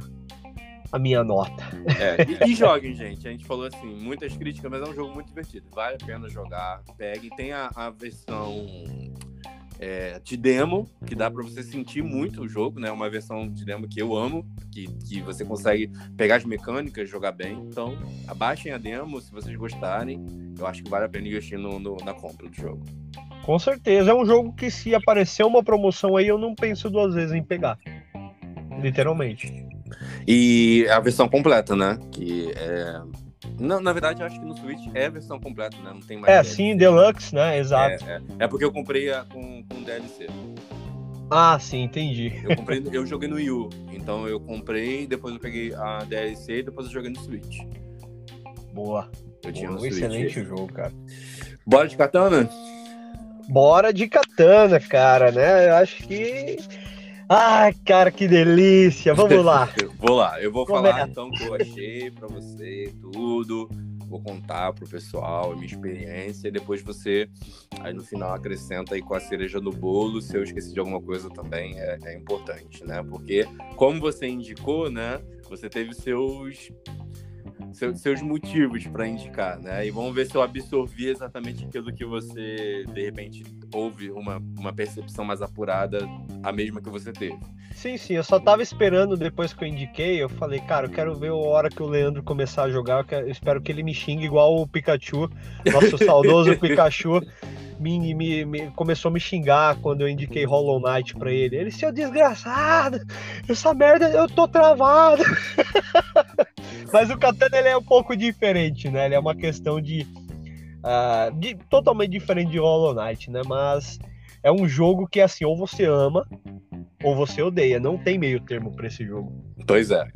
a minha nota. É, e, e joguem, gente. A gente falou assim, muitas críticas, mas é um jogo muito divertido. Vale a pena jogar. Pegue. Tem a, a versão é, de demo, que dá para você sentir muito o jogo, né? Uma versão de demo que eu amo, que, que você consegue pegar as mecânicas, jogar bem. Então, abaixem a demo se vocês gostarem. Eu acho que vale a pena investir no, no, na compra do jogo. Com certeza, é um jogo que se aparecer uma promoção aí, eu não penso duas vezes em pegar. Literalmente. E a versão completa, né? Que é não, na verdade, eu acho que no Switch é a versão completa, né? Não tem mais. É, DLC. sim, Deluxe, né? Exato. É, é. é porque eu comprei a, com, com DLC. Ah, sim, entendi. Eu, comprei, eu joguei no Wii U. Então eu comprei, depois eu peguei a DLC e depois eu joguei no Switch. Boa. Eu tinha Boa, um Switch. Excelente jogo, cara. Bora de katana? Bora de katana, cara, né? Eu acho que Ai, cara, que delícia! Vamos lá. vou lá, eu vou Começa. falar então o que eu achei para você, tudo. Vou contar pro pessoal a minha experiência e depois você, aí no final, acrescenta aí com a cereja no bolo. Se eu esqueci de alguma coisa também é, é importante, né? Porque, como você indicou, né? Você teve seus seus motivos para indicar, né? E vamos ver se eu absorvi exatamente aquilo que você, de repente, houve uma, uma percepção mais apurada, a mesma que você teve. Sim, sim, eu só tava esperando depois que eu indiquei, eu falei, cara, eu quero ver a hora que o Leandro começar a jogar, eu espero que ele me xingue igual o Pikachu, nosso saudoso Pikachu. Me, me, me, começou a me xingar quando eu indiquei Hollow Knight pra ele. Ele, seu desgraçado, essa merda eu tô travado. Mas o Katana ele é um pouco diferente, né? Ele é uma questão de, uh, de totalmente diferente de Hollow Knight, né? Mas é um jogo que assim, ou você ama ou você odeia. Não tem meio termo para esse jogo. Pois é.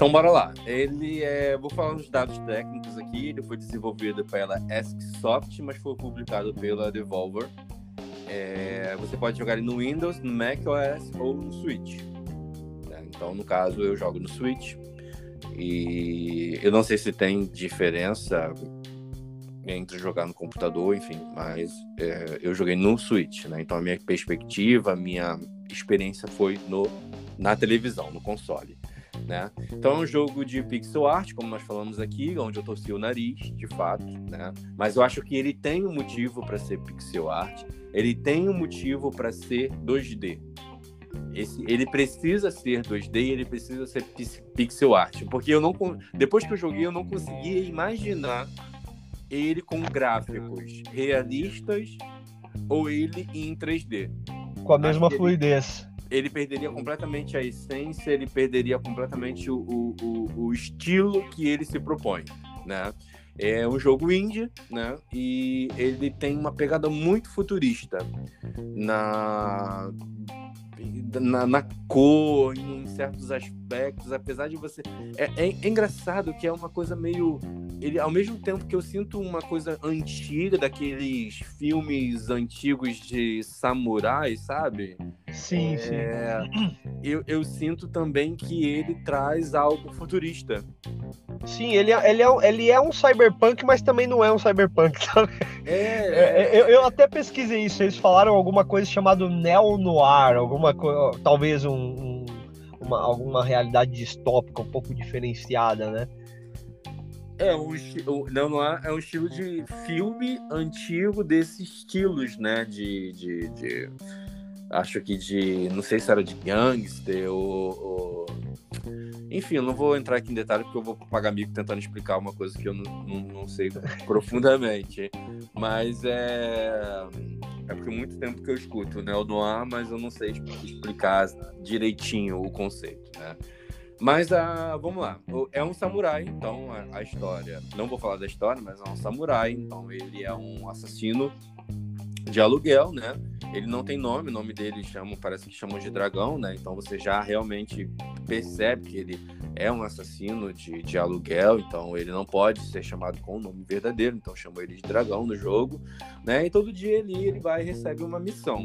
Então bora lá. Ele é, vou falar uns dados técnicos aqui. Ele foi desenvolvido pela Soft, mas foi publicado pela Devolver. É, você pode jogar ele no Windows, no Mac OS ou no Switch. Né? Então, no caso, eu jogo no Switch. E eu não sei se tem diferença entre jogar no computador, enfim, mas é, eu joguei no Switch, né? Então a minha perspectiva, a minha experiência foi no, na televisão, no console. Né? Então é um jogo de pixel art, como nós falamos aqui, onde eu torci o nariz, de fato, né? Mas eu acho que ele tem um motivo para ser pixel art, ele tem um motivo para ser 2D. Esse, ele precisa ser 2D, ele precisa ser pixel art, porque eu não depois que eu joguei eu não conseguia imaginar ele com gráficos realistas ou ele em 3D. Com a mesma ele, fluidez. Ele perderia completamente a essência, ele perderia completamente o, o, o, estilo que ele se propõe, né? É um jogo indie, né? E ele tem uma pegada muito futurista na na, na, cor, em certos aspectos, apesar de você. É, é, é, engraçado que é uma coisa meio. Ele, ao mesmo tempo que eu sinto uma coisa antiga, daqueles filmes antigos de samurai, sabe? Sim, é, sim. Eu, eu sinto também que ele traz algo futurista. Sim, ele, é, ele, é, ele é um cyberpunk, mas também não é um cyberpunk, sabe? É, é, é. eu, eu até pesquisei isso, eles falaram alguma coisa chamada neo-noir, alguma talvez um, um, uma, alguma realidade distópica um pouco diferenciada, né? É, um não é, é um estilo de filme antigo desses estilos, né? De, de, de acho que de, não sei se era de gangster ou, ou enfim, eu não vou entrar aqui em detalhe porque eu vou pagar mico tentando explicar uma coisa que eu não, não, não sei profundamente. Mas é. É porque muito tempo que eu escuto né, o Noir, mas eu não sei explicar direitinho o conceito, né? Mas uh, vamos lá. É um samurai, então a, a, história. Não vou falar da história, mas é um samurai. Então ele é um assassino de aluguel, né? Ele não tem nome, o nome dele chamam, parece que chamam de dragão, né? Então você já realmente percebe que ele é um assassino de, de aluguel, então ele não pode ser chamado com o nome verdadeiro, então chamam ele de dragão no jogo, né? E todo dia ele, ele vai e recebe uma missão.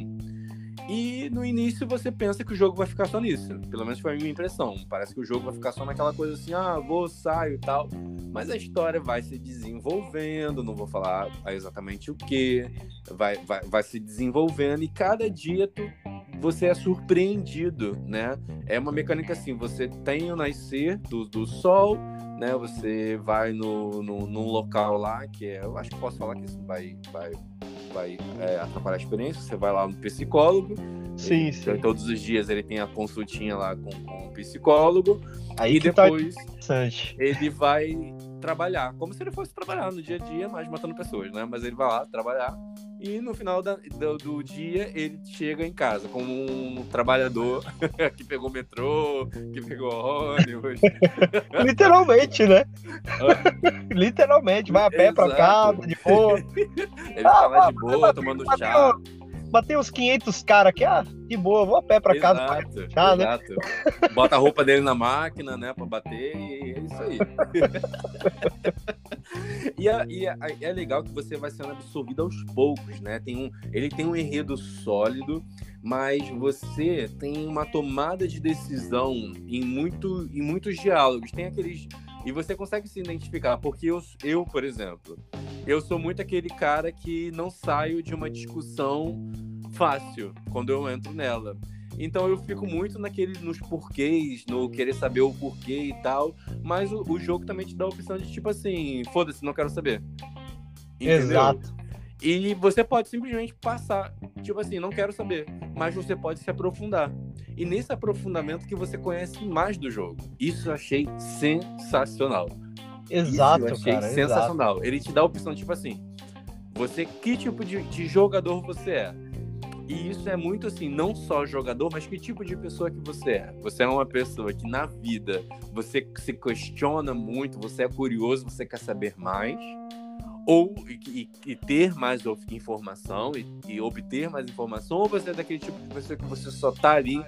E no início você pensa que o jogo vai ficar só nisso. Pelo menos foi a minha impressão. Parece que o jogo vai ficar só naquela coisa assim, ah, vou, saio e tal. Mas a história vai se desenvolvendo, não vou falar exatamente o que, vai, vai, vai se desenvolvendo e cada dia tu, você é surpreendido, né? É uma mecânica assim, você tem o nascer do, do sol, né? Você vai no, no, num local lá, que é, eu acho que posso falar que isso vai, vai vai é, atrapalhar a experiência, você vai lá no psicólogo. Sim, sim. Todos os dias ele tem a consultinha lá com, com o psicólogo. Aí e tá depois tá ele vai trabalhar, como se ele fosse trabalhar no dia a dia, mas matando pessoas, né? Mas ele vai lá trabalhar e no final da, do, do, dia ele chega em casa como um trabalhador que pegou metrô, que pegou ônibus. Literalmente, né? Literalmente, vai a pé Exato. pra casa, de boa. Ele tá lá de boa, tomando chá batei uns 500 caras aqui, ah, de boa, vou a pé pra exato, casa. Pra né? Bota a roupa dele na máquina, né, pra bater e é isso aí. e, é, e é, é, legal que você vai sendo absorvido aos poucos, né? Tem um, ele tem um enredo sólido, mas você tem uma tomada de decisão em, muito, em muitos diálogos. Tem aqueles e você consegue se identificar, porque eu, eu, por exemplo, eu sou muito aquele cara que não saio de uma discussão fácil quando eu entro nela. Então eu fico muito naquele, nos porquês, no querer saber o porquê e tal. Mas o, o jogo também te dá a opção de tipo assim, foda-se, não quero saber. Entendeu? Exato. E você pode simplesmente passar, tipo assim, não quero saber, mas você pode se aprofundar. E nesse aprofundamento que você conhece mais do jogo. Isso eu achei sensacional. Exato, Isso eu achei cara, sensacional. exato. Ele te dá a opção, tipo assim, você que tipo de, de jogador você é. E isso é muito assim, não só jogador, mas que tipo de pessoa que você é. Você é uma pessoa que na vida você se questiona muito, você é curioso, você quer saber mais ou e, e, ter mais informação e, e, obter mais informação, ou você é daquele tipo de pessoa que você só tá ali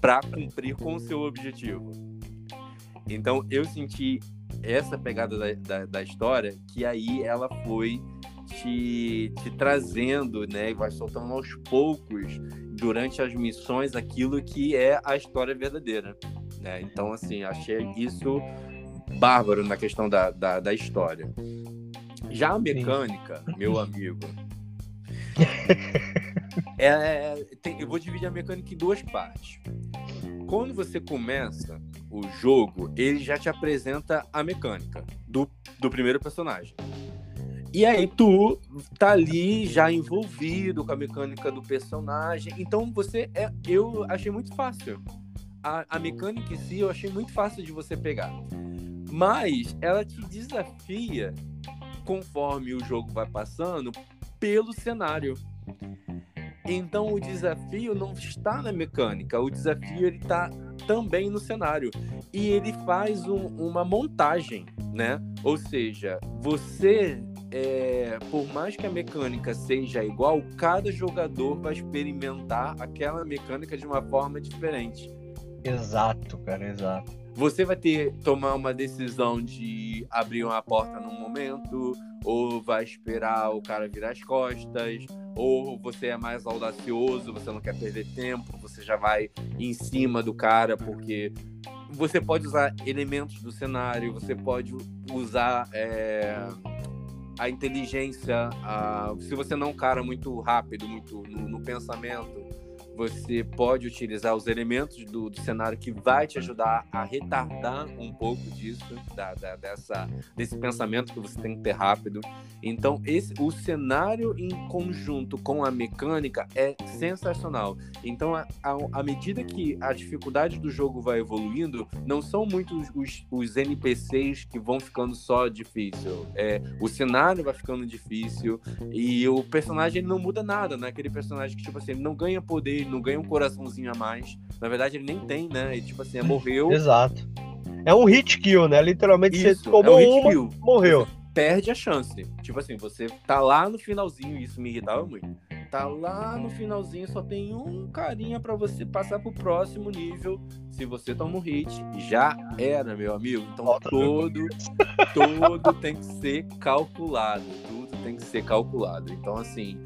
para cumprir com o seu objetivo. Então eu senti essa pegada da, da, da, história que aí ela foi te, te trazendo, né, e vai soltando aos poucos durante as missões aquilo que é a história verdadeira. Né? Então, assim, achei isso bárbaro na questão da, da, da história. Já a mecânica, Sim. meu amigo. é, é, tem, eu vou dividir a mecânica em duas partes. Quando você começa o jogo, ele já te apresenta a mecânica do, do primeiro personagem. E aí tu tá ali já envolvido com a mecânica do personagem. Então você é. Eu achei muito fácil. A, a mecânica em si eu achei muito fácil de você pegar. Mas ela te desafia conforme o jogo vai passando, pelo cenário. Então o desafio não está na mecânica, o desafio ele está também no cenário e ele faz um, uma montagem, né? Ou seja, você é, por mais que a mecânica seja igual, cada jogador vai experimentar aquela mecânica de uma forma diferente. Exato, cara, exato. Você vai ter tomar uma decisão de abrir uma porta num momento, ou vai esperar o cara virar as costas, ou você é mais audacioso, você não quer perder tempo, você já vai em cima do cara, porque você pode usar elementos do cenário, você pode usar é, a inteligência, a, se você não é um cara muito rápido, muito no, no pensamento, você pode utilizar os elementos do, do, cenário que vai te ajudar a retardar um pouco disso, da, da, dessa, desse pensamento que você tem que ter rápido. Então, esse, o cenário em conjunto com a mecânica é sensacional. Então, à medida que a dificuldade do jogo vai evoluindo, não são muitos os, os NPCs que vão ficando só difícil. É, o cenário vai ficando difícil e o personagem não muda nada, né? Aquele personagem que, tipo assim, não ganha poder, não ganha um coraçãozinho a mais. Na verdade, ele nem tem, né? E, tipo assim, é, morreu. Exato. É um hit kill, né? Literalmente Isso, você tomou é um uma, kill. morreu. Você perde a chance. Tipo assim, você tá lá no finalzinho, isso me irritava muito. Tá lá no finalzinho, só tem um carinha para você passar pro próximo nível. Se você toma um hit, já era, meu amigo. Então todo, todo tem que ser calculado. Tudo tem que ser calculado. Então, assim,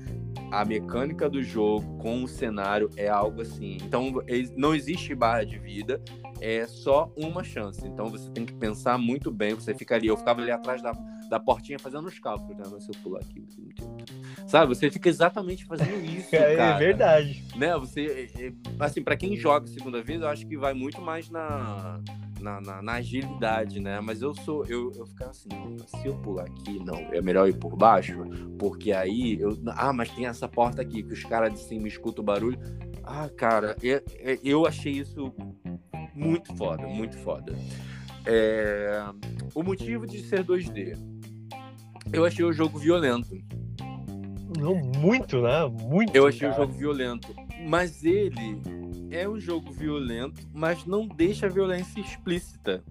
a mecânica do jogo com o cenário é algo assim. Então, não existe barra de vida, é só uma chance. Então, você tem que pensar muito bem. Você fica ali, eu ficava ali atrás da, da portinha fazendo os cálculos, né? Se eu pular aqui, sabe? Você fica exatamente fazendo isso, é, cara. É verdade. Né? Você, é, é, assim, para quem joga segunda vez, eu acho que vai muito mais na na, na, na, agilidade, né? Mas eu sou, eu, eu ficava assim, se eu pular aqui, não, é melhor ir por baixo, porque aí eu. Ah, mas tem essa porta aqui, que os caras de cima escutam o barulho. Ah, cara, eu, eu achei isso muito foda, muito foda. É, o motivo de ser 2D. Eu achei o jogo violento. Não, muito, né? Muito. Eu achei cara. o jogo violento. Mas ele é um jogo violento, mas não deixa a violência explícita.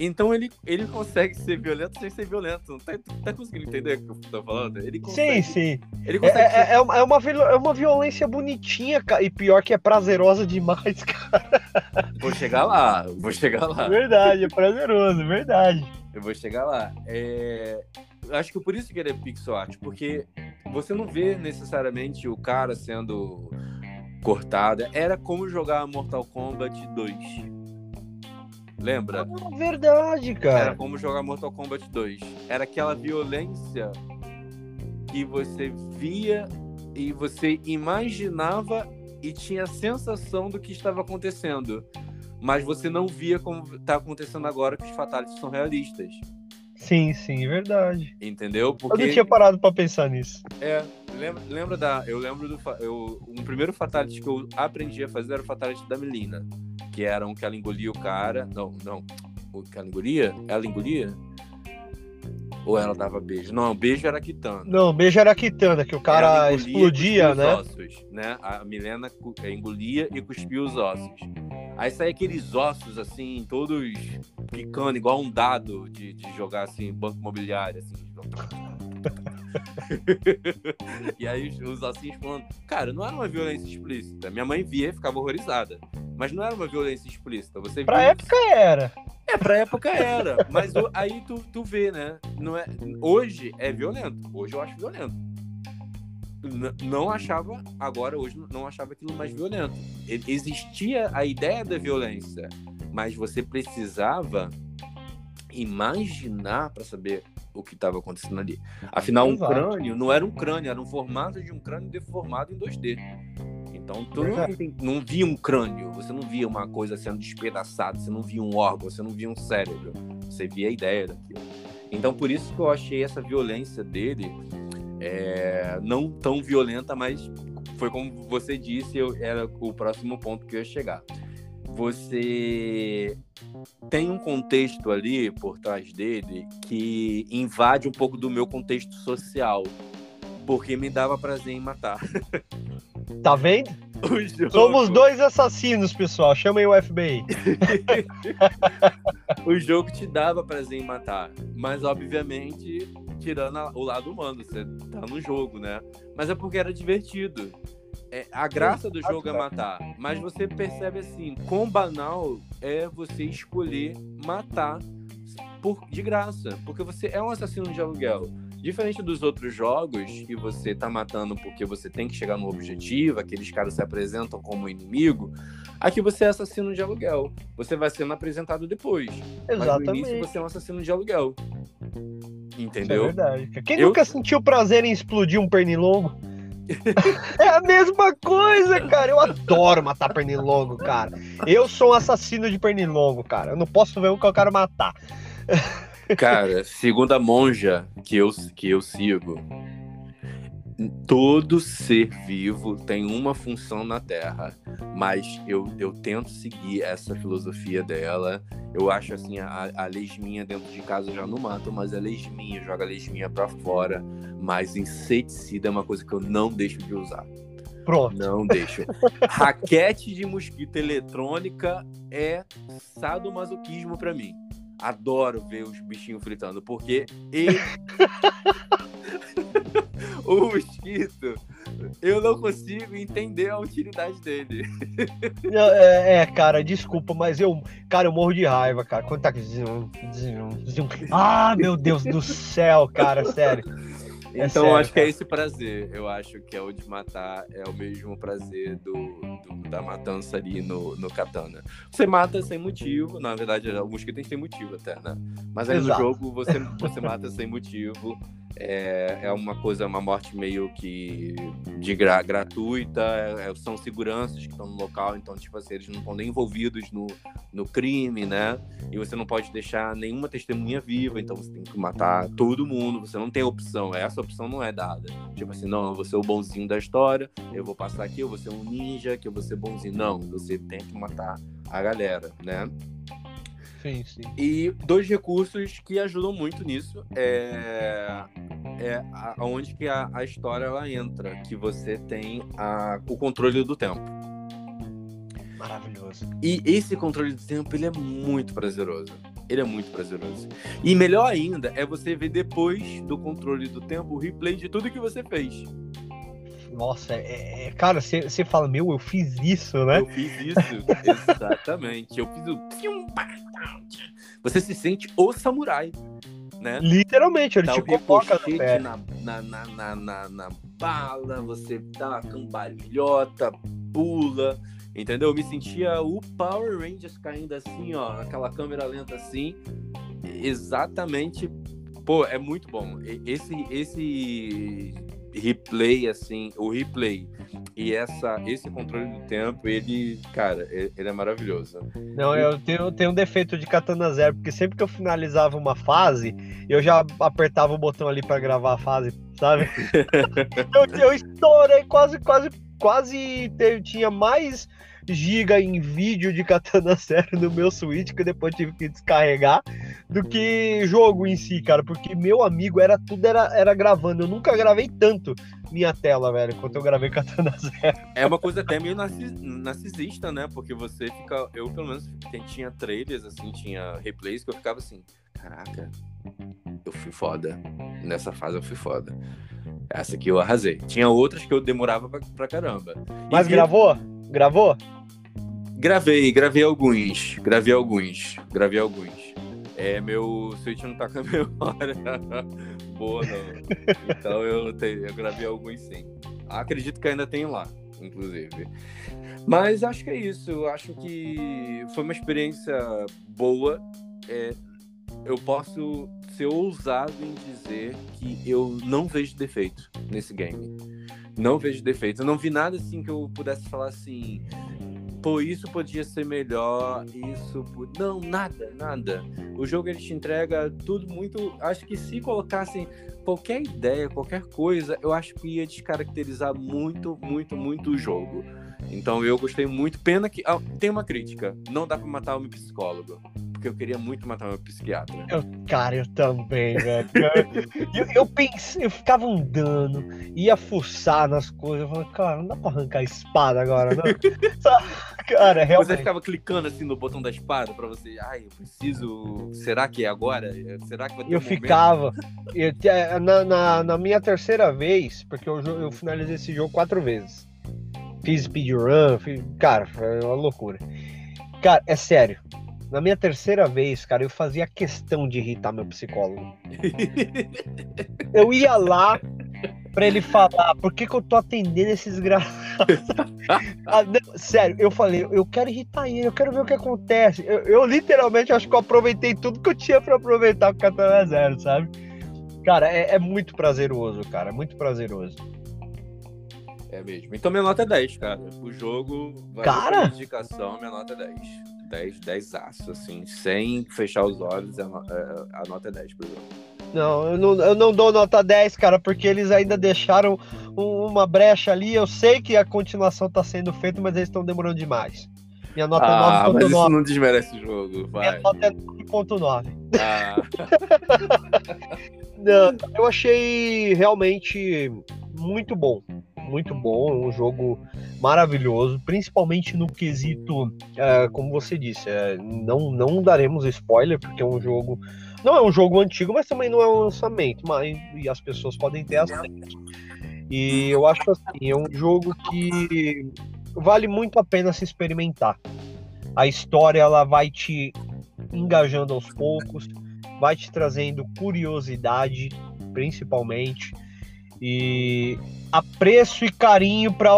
Então ele, ele consegue ser violento sem ser violento. Não tá, tá conseguindo entender o que eu tô falando? Ele consegue, sim, sim. Ele consegue é, ser... é, é, uma, é uma violência bonitinha, cara, e pior que é prazerosa demais, cara. Vou chegar lá, vou chegar lá. Verdade, é prazeroso, verdade. Eu vou chegar lá. É... Acho que por isso que ele é pixel art, porque você não vê necessariamente o cara sendo cortada. Era como jogar Mortal Kombat 2. Lembra? Ah, verdade, cara. Era como jogar Mortal Kombat 2. Era aquela violência que você via e você imaginava e tinha a sensação do que estava acontecendo. Mas você não via como está acontecendo agora que os fatalities são realistas. Sim, sim, é verdade. Entendeu? Porque... Eu não tinha parado para pensar nisso. É, lembra, lembra da. Eu lembro do. Eu, um primeiro fatality que eu aprendi a fazer era o fatality da Melina. Que era um que ela engolia o cara. Não, não. O que ela engolia? Ela engolia? Ou ela dava beijo? Não, beijo era a Kitana. Não, beijo era a Kitana, que o cara explodia, né? Ossos, né? A Milena engolia e cuspia os ossos. Aí saía aqueles ossos, assim, todos picando, igual um dado de, de jogar, assim, banco imobiliário, assim. e aí os, os ossinhos falando, cara, não era uma violência explícita. Minha mãe via e ficava horrorizada. Mas não era uma violência explícita. Você pra época era. É, pra época era. Mas aí tu, tu vê, né? Não é, hoje é violento. Hoje eu acho violento. Não achava, agora hoje não achava aquilo mais violento. Existia a ideia da violência, mas você precisava imaginar para saber o que estava acontecendo ali. Afinal, um crânio não era um crânio, era um formato de um crânio deformado em 2D. Então, tu não, não, via um crânio, você não via uma coisa sendo despedaçada, você não via um órgão, você não via um cérebro, você via a ideia daquilo. Então, por isso que eu achei essa violência dele é, não tão violenta, mas foi como você disse, eu, era o próximo ponto que eu ia chegar. Você tem um contexto ali por trás dele que invade um pouco do meu contexto social, porque me dava prazer em matar. Tá vendo? Somos dois assassinos, pessoal. Chamem o FBI. o jogo te dava prazer em matar, mas obviamente tirando o lado humano, você tá no jogo, né? Mas é porque era divertido. É, a graça do jogo é matar, mas você percebe assim, quão banal é você escolher matar por, de graça, porque você é um assassino de aluguel. Diferente dos outros jogos que você tá matando porque você tem que chegar no objetivo, aqueles caras se apresentam como inimigo, aqui você é assassino de aluguel. Você vai sendo apresentado depois. Exatamente. Mas no início você é um assassino de aluguel. Entendeu? Isso é verdade. Quem Eu... nunca sentiu prazer em explodir um pernilongo? é a mesma coisa, cara. Eu adoro matar pernilongo, cara. Eu sou um assassino de pernilongo, cara. Eu não posso ver um que eu quero matar. Cara, segundo a monja que eu, que eu sigo, todo ser vivo tem uma função na Terra, mas eu, eu tento seguir essa filosofia dela. Eu acho assim, a, a lesminha dentro de casa eu já não mato, mas a lesminha, joga a lesminha pra fora. Mas inseticida é uma coisa que eu não deixo de usar. Pronto. Não deixo. Raquete de mosquito eletrônica é sadomasoquismo para mim adoro ver os bichinhos fritando, porque ele. o mosquito, eu não consigo entender a utilidade dele. é, é, cara, desculpa, mas eu, cara, eu morro de raiva, cara. Quando tá. Ah, meu Deus do céu, cara, sério. É então sério, acho cara. que é esse prazer. Eu acho que é o de matar é o mesmo prazer do, do, da matança ali no, no katana. Você mata sem motivo, na verdade, o mosquito tem motivo até, né? Mas aí Exato. no jogo você, você mata sem motivo. É, é uma coisa, uma morte meio que de gra, gratuita, é, são seguranças que estão no local, então, tipo assim, eles não estão nem envolvidos no, no crime, né? E você não pode deixar nenhuma testemunha viva, então você tem que matar todo mundo, você não tem opção, essa opção não é dada. Tipo assim, não, eu vou ser o bonzinho da história, eu vou passar aqui, eu vou ser um ninja, que eu vou ser bonzinho. Não, você tem que matar a galera, né? Sim, sim. E dois recursos que ajudam muito nisso é, é aonde que a, a história ela entra, que você tem a, o controle do tempo. Maravilhoso. E esse controle do tempo, ele é muito prazeroso. Ele é muito prazeroso. E melhor ainda é você ver depois do controle do tempo o replay de tudo que você fez. Nossa, é, é cara, você fala, meu, eu fiz isso, né? Eu fiz isso, exatamente. Eu fiz o. Você se sente o samurai, né? Literalmente, ele dá te coloca na, na, na, na, na, na bala, você dá uma cambalhota, pula, entendeu? Eu me sentia o Power Rangers caindo assim, ó, aquela câmera lenta assim, exatamente. Pô, é muito bom. Esse, esse replay, assim, o replay e essa, esse controle do tempo, ele, cara, ele é maravilhoso. Não, eu tenho, tenho um defeito de Katana Zero, porque sempre que eu finalizava uma fase, eu já apertava o botão ali para gravar a fase, sabe? eu, eu estourei quase, quase, quase tinha mais giga em vídeo de Katana Zero no meu Switch, que depois tive que descarregar, do que jogo em si, cara, porque meu amigo era tudo era, era gravando. Eu nunca gravei tanto minha tela, velho, quanto eu gravei Katana Zero. É uma coisa até meio narcisista, né? Porque você fica. Eu, pelo menos, tinha trailers, assim, tinha replays que eu ficava assim, caraca, eu fui foda. Nessa fase eu fui foda. Essa aqui eu arrasei. Tinha outras que eu demorava pra, pra caramba. Mas e gravou? Gravou? Gravei, gravei alguns. Gravei alguns. Gravei alguns. É, meu Switch não tá com a memória boa, não. Então eu, eu gravei alguns sim. Acredito que ainda tem lá, inclusive. Mas acho que é isso. Acho que foi uma experiência boa. É, eu posso ser ousado em dizer que eu não vejo defeito nesse game. Não vejo defeito. Eu não vi nada assim que eu pudesse falar assim pô, isso podia ser melhor, isso. Não, nada, nada. O jogo ele te entrega tudo muito. Acho que se colocassem qualquer ideia, qualquer coisa, eu acho que ia descaracterizar muito, muito, muito o jogo. Então eu gostei muito. Pena que. Ah, tem uma crítica: não dá pra matar o meu psicólogo porque eu queria muito matar meu psiquiatra. Eu, cara, eu também, velho. eu, eu pensei, eu ficava andando, ia fuçar nas coisas, eu falei, cara, não dá pra arrancar a espada agora, não. cara, realmente. Você ficava clicando assim no botão da espada pra você, ai, eu preciso. Será que é agora? Será que vai ter Eu um ficava. Eu, na, na, na, minha terceira vez, porque eu, eu finalizei esse jogo quatro vezes. Fiz speedrun, fiz, cara, foi uma loucura. Cara, é sério na minha terceira vez, cara, eu fazia questão de irritar meu psicólogo. eu ia lá pra ele falar por que, que eu tô atendendo esses desgraçado. ah, sério, eu falei, eu quero irritar ele, eu quero ver o que acontece. Eu, eu literalmente acho que eu aproveitei tudo que eu tinha pra aproveitar com o Katana Zero, sabe? Cara, é, é muito prazeroso, cara, é muito prazeroso. É mesmo. Então minha nota é 10, cara. O jogo, cara, indicação, minha nota é 10. 10, 10 aço, assim, sem fechar os olhos, a, a, a nota é 10 pro jogo. Não eu, não, eu não dou nota 10, cara, porque eles ainda deixaram uma brecha ali. Eu sei que a continuação tá sendo feita, mas eles estão demorando demais. Minha nota ah, é 9.9. Mas isso não desmerece o jogo, vai. Minha nota é 9.9. Ah. não, eu achei realmente muito bom muito bom, um jogo maravilhoso, principalmente no quesito, é, como você disse, é, não, não daremos spoiler, porque é um jogo. Não é um jogo antigo, mas também não é um lançamento, mas e as pessoas podem ter acesso. E eu acho assim, é um jogo que vale muito a pena se experimentar. A história ela vai te engajando aos poucos, vai te trazendo curiosidade, principalmente e apreço e carinho para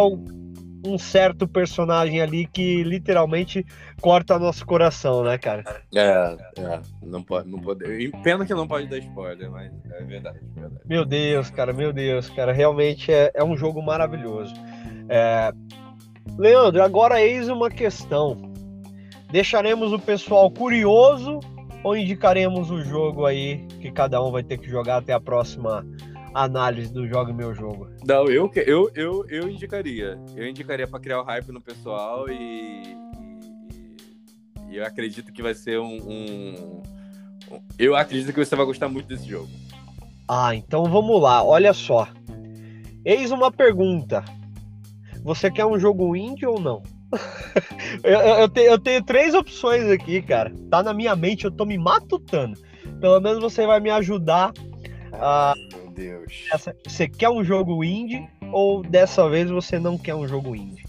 um certo personagem ali que literalmente corta nosso coração, né, cara? É, é, não pode, não pode. Pena que não pode dar spoiler, mas é verdade, é verdade. Meu Deus, cara, meu Deus, cara, realmente é, é um jogo maravilhoso. É... Leandro, agora eis uma questão. Deixaremos o pessoal curioso ou indicaremos o jogo aí que cada um vai ter que jogar até a próxima análise do Jogo Meu Jogo. Não, eu, eu, eu, eu indicaria. Eu indicaria para criar o hype no pessoal e, e, e, eu acredito que vai ser um, um, um, Eu acredito que você vai gostar muito desse jogo. Ah, então vamos lá. Olha só. Eis uma pergunta. Você quer um jogo indie ou não? eu, eu, te, eu tenho três opções aqui, cara. Tá na minha mente, eu tô me matutando. Pelo menos você vai me ajudar a, Deus. Você quer um jogo indie ou dessa vez você não quer um jogo indie?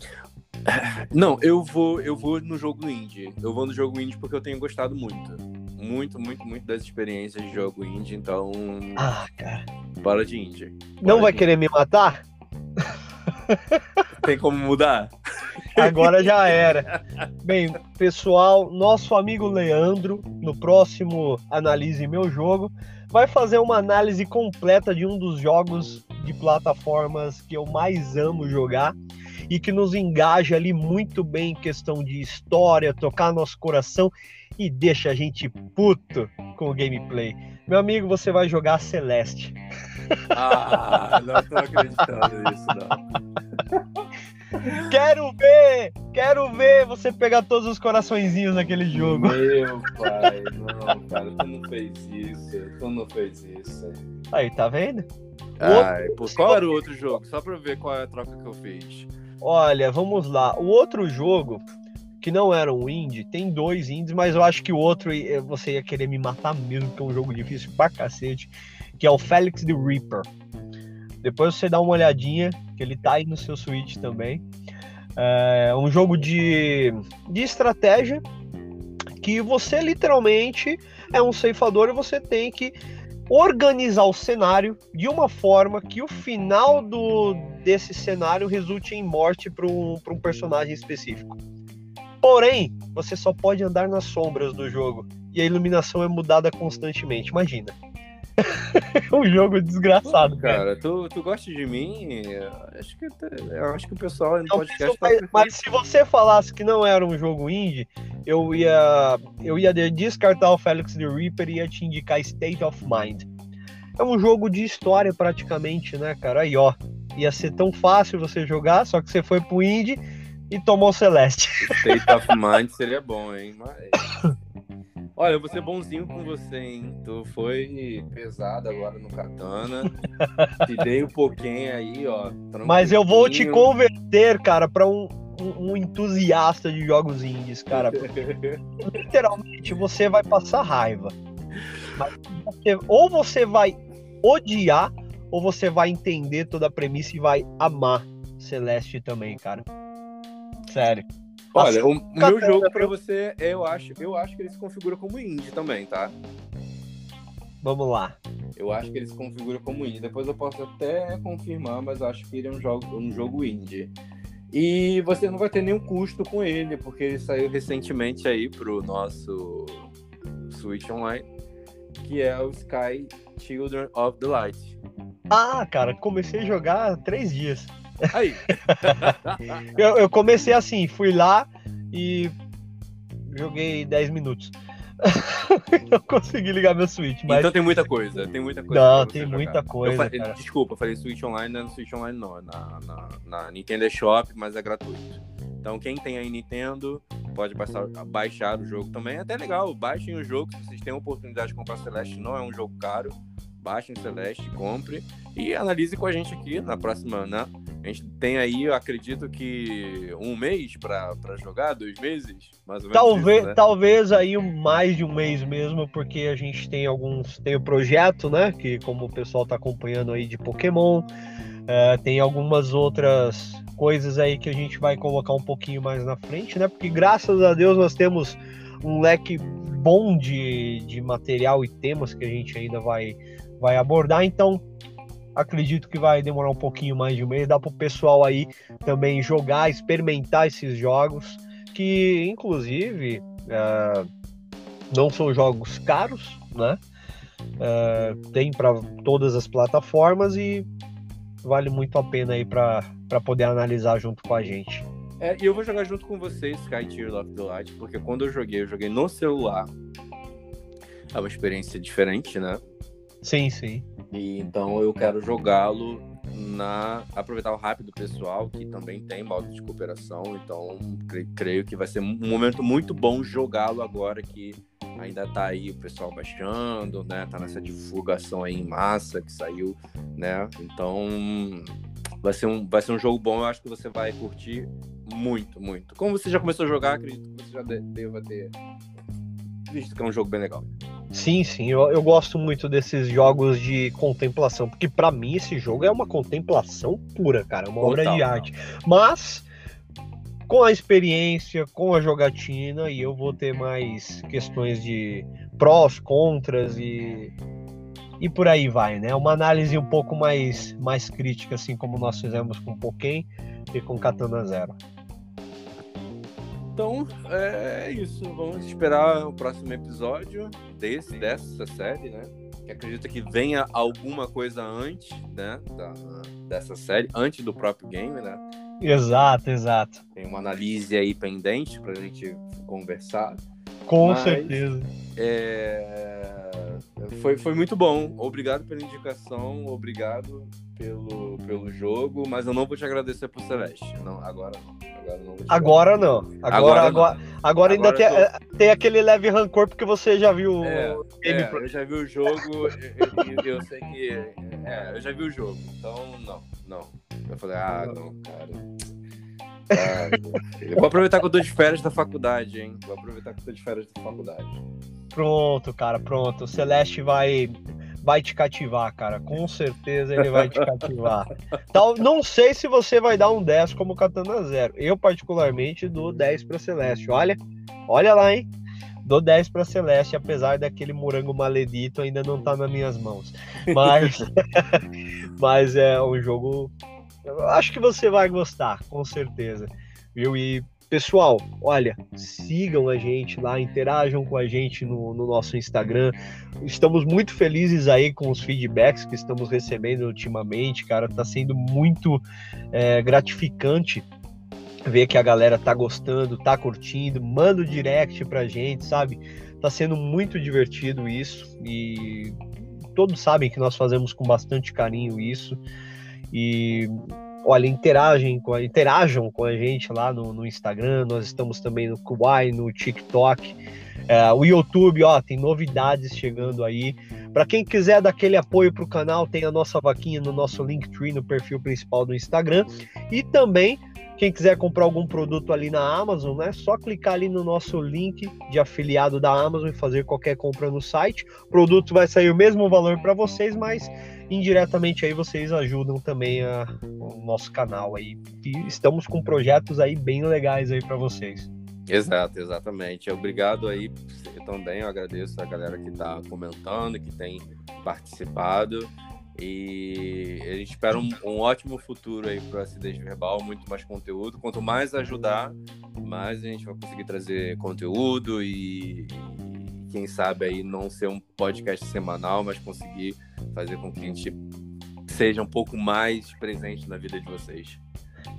Não, eu vou, eu vou no jogo indie. Eu vou no jogo indie porque eu tenho gostado muito. Muito, muito, muito das experiências de jogo indie, então. Ah, cara. Bora de indie. Bora não vai querer me matar? Tem como mudar? Agora já era. Bem, pessoal, nosso amigo Leandro, no próximo Analise Meu Jogo, vai fazer uma análise completa de um dos jogos de plataformas que eu mais amo jogar e que nos engaja ali muito bem em questão de história, tocar nosso coração e deixa a gente puto com o gameplay. Meu amigo, você vai jogar Celeste. Ah, não tô acreditando nisso, não. Quero ver! Quero ver você pegar todos os coraçõezinhos naquele jogo. Meu pai, não, cara, tu não fez isso. Tu não fez isso. Aí, tá vendo? Ai, pô, qual era o outro jogo? Só pra ver qual é a troca que eu fiz. Olha, vamos lá. O outro jogo, que não era um indie, tem dois indies, mas eu acho que o outro você ia querer me matar mesmo, que é um jogo difícil pra cacete, que é o Felix the Reaper. Depois você dá uma olhadinha, que ele tá aí no seu Switch também. É um jogo de, de estratégia que você literalmente é um ceifador e você tem que organizar o cenário de uma forma que o final do, desse cenário resulte em morte para um, um personagem específico. Porém, você só pode andar nas sombras do jogo e a iluminação é mudada constantemente. Imagina. um jogo desgraçado, cara. cara. Tu, tu gosta de mim? Acho que, eu acho que o pessoal no não, podcast mas, tá mas se você falasse que não era um jogo indie, eu ia, eu ia descartar o Felix the Reaper e ia te indicar State of Mind. É um jogo de história praticamente, né, cara? Aí, ó, ia ser tão fácil você jogar, só que você foi pro indie e tomou o Celeste. State of Mind seria bom, hein? Mas... Olha, eu vou ser bonzinho com você, hein? Tu foi pesado agora no Katana. te dei um pouquinho aí, ó. Mas eu vou te converter, cara, pra um, um, um entusiasta de jogos indies, cara. literalmente você vai passar raiva. Você, ou você vai odiar, ou você vai entender toda a premissa e vai amar Celeste também, cara. Sério. Olha, o meu jogo para você, eu acho, eu acho que ele se configura como indie também, tá? Vamos lá. Eu acho que ele se configura como indie. Depois eu posso até confirmar, mas eu acho que ele é um jogo, um jogo indie. E você não vai ter nenhum custo com ele, porque ele saiu recentemente aí pro nosso Switch Online, que é o Sky Children of the Light. Ah, cara, comecei a jogar há três dias. Aí. eu, eu, comecei assim, fui lá e joguei 10 minutos. não consegui ligar meu Switch. Mas... Então tem muita coisa, tem muita coisa. Não, tem jogar. muita coisa. Eu desculpa, eu falei Switch Online, não é no Switch Online, não. É na, na, na, Nintendo Shop, mas é gratuito. Então quem tem aí Nintendo pode baixar, baixar o jogo também. É até legal, baixem o jogo se vocês têm a oportunidade de comprar Celeste, não é um jogo caro. Baixem Celeste, compre e analise com a gente aqui na próxima, né? A gente tem aí, eu acredito que um mês para jogar, dois meses, mais ou menos. Talvez, isso, né? talvez aí mais de um mês mesmo, porque a gente tem alguns. Tem o projeto, né? Que como o pessoal tá acompanhando aí de Pokémon, é, tem algumas outras coisas aí que a gente vai colocar um pouquinho mais na frente, né? Porque graças a Deus nós temos um leque bom de, de material e temas que a gente ainda vai, vai abordar. Então, acredito que vai demorar um pouquinho mais de um mês. Dá para o pessoal aí também jogar, experimentar esses jogos, que inclusive é, não são jogos caros, né? É, tem para todas as plataformas e vale muito a pena aí para poder analisar junto com a gente. É, e eu vou jogar junto com vocês Sky Tier of the Light, porque quando eu joguei, eu joguei no celular. É uma experiência diferente, né? Sim, sim. E então eu quero jogá-lo na aproveitar o rápido do pessoal que também tem modo de cooperação. Então creio que vai ser um momento muito bom jogá-lo agora que ainda tá aí o pessoal baixando, né? Tá nessa divulgação aí em massa que saiu, né? Então vai ser um vai ser um jogo bom. Eu acho que você vai curtir muito, muito. Como você já começou a jogar, acredito que você já deva ter visto que é um jogo bem legal. Sim, sim, eu, eu gosto muito desses jogos de contemplação, porque para mim esse jogo é uma contemplação pura, cara, é uma Total, obra de arte. Mas com a experiência, com a jogatina, e eu vou ter mais questões de prós, contras e e por aí vai, né? Uma análise um pouco mais mais crítica, assim como nós fizemos com Pokémon e com Katana Zero. Então é isso. Vamos esperar o próximo episódio desse, dessa série, né? que acredita que venha alguma coisa antes, né, da, dessa série, antes do próprio game, né? Exato, exato. Tem uma análise aí pendente pra gente conversar. Com Mas, certeza. É... Foi, foi muito bom. Obrigado pela indicação, obrigado pelo, pelo jogo, mas eu não vou te agradecer por Celeste. Não, agora não. Agora não. Agora, agora, agora, agora, agora ainda tem, tô... tem, aquele leve rancor porque você já viu. É, é, eu já vi o jogo, eu, eu, sei que. É, eu já vi o jogo, então não, não. Eu falei, ah, não, cara. Ah, eu vou aproveitar que eu tô de férias da faculdade, hein? Vou aproveitar que eu tô de férias da faculdade. Pronto, cara, pronto. O Celeste vai vai te cativar, cara. Com certeza ele vai te cativar. Tal, não sei se você vai dar um 10 como Katana Zero. Eu, particularmente, dou 10 para Celeste. Olha, olha lá, hein? Dou 10 para Celeste, apesar daquele morango maledito ainda não tá nas minhas mãos. Mas, mas é um jogo. Eu acho que você vai gostar, com certeza. Viu? E Pessoal, olha, sigam a gente lá, interajam com a gente no, no, nosso Instagram. Estamos muito felizes aí com os feedbacks que estamos recebendo ultimamente, cara. Tá sendo muito é, gratificante ver que a galera tá gostando, tá curtindo. Manda o direct pra gente, sabe? Tá sendo muito divertido isso e todos sabem que nós fazemos com bastante carinho isso. E olha, interagem com a, interajam com a gente lá no, no Instagram, nós estamos também no Kuai, no TikTok, é, o YouTube, ó, tem novidades chegando aí. Para quem quiser dar aquele apoio para o canal, tem a nossa vaquinha no nosso Linktree, no perfil principal do Instagram. E também, quem quiser comprar algum produto ali na Amazon, né? Só clicar ali no nosso link de afiliado da Amazon e fazer qualquer compra no site. O produto vai sair o mesmo valor para vocês, mas indiretamente aí vocês ajudam também a, o nosso canal aí. E estamos com projetos aí bem legais aí para vocês. Exato, exatamente. Obrigado aí também, eu agradeço a galera que está comentando, que tem participado. E a gente espera um, um ótimo futuro aí para a Acidez Verbal, muito mais conteúdo. Quanto mais ajudar, mais a gente vai conseguir trazer conteúdo e, e quem sabe aí não ser um podcast semanal, mas conseguir fazer com que a gente seja um pouco mais presente na vida de vocês.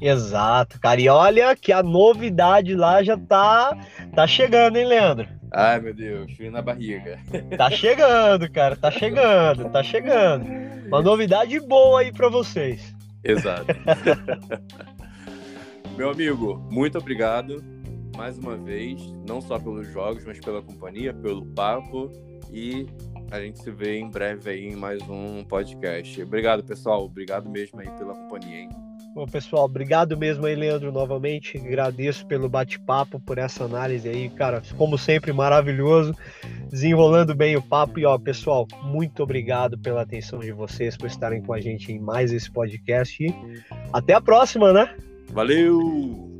Exato, cara. E olha que a novidade lá já tá, tá chegando, hein, Leandro? Ai, meu Deus, fui na barriga. Tá chegando, cara, tá chegando, tá chegando. Uma novidade boa aí para vocês. Exato. meu amigo, muito obrigado mais uma vez, não só pelos jogos, mas pela companhia, pelo papo e a gente se vê em breve aí em mais um podcast. Obrigado, pessoal. Obrigado mesmo aí pela companhia, hein? Bom, pessoal, obrigado mesmo aí, Leandro, novamente. Agradeço pelo bate-papo, por essa análise aí, cara. Como sempre, maravilhoso. Desenrolando bem o papo. E, ó, pessoal, muito obrigado pela atenção de vocês, por estarem com a gente em mais esse podcast. E até a próxima, né? Valeu!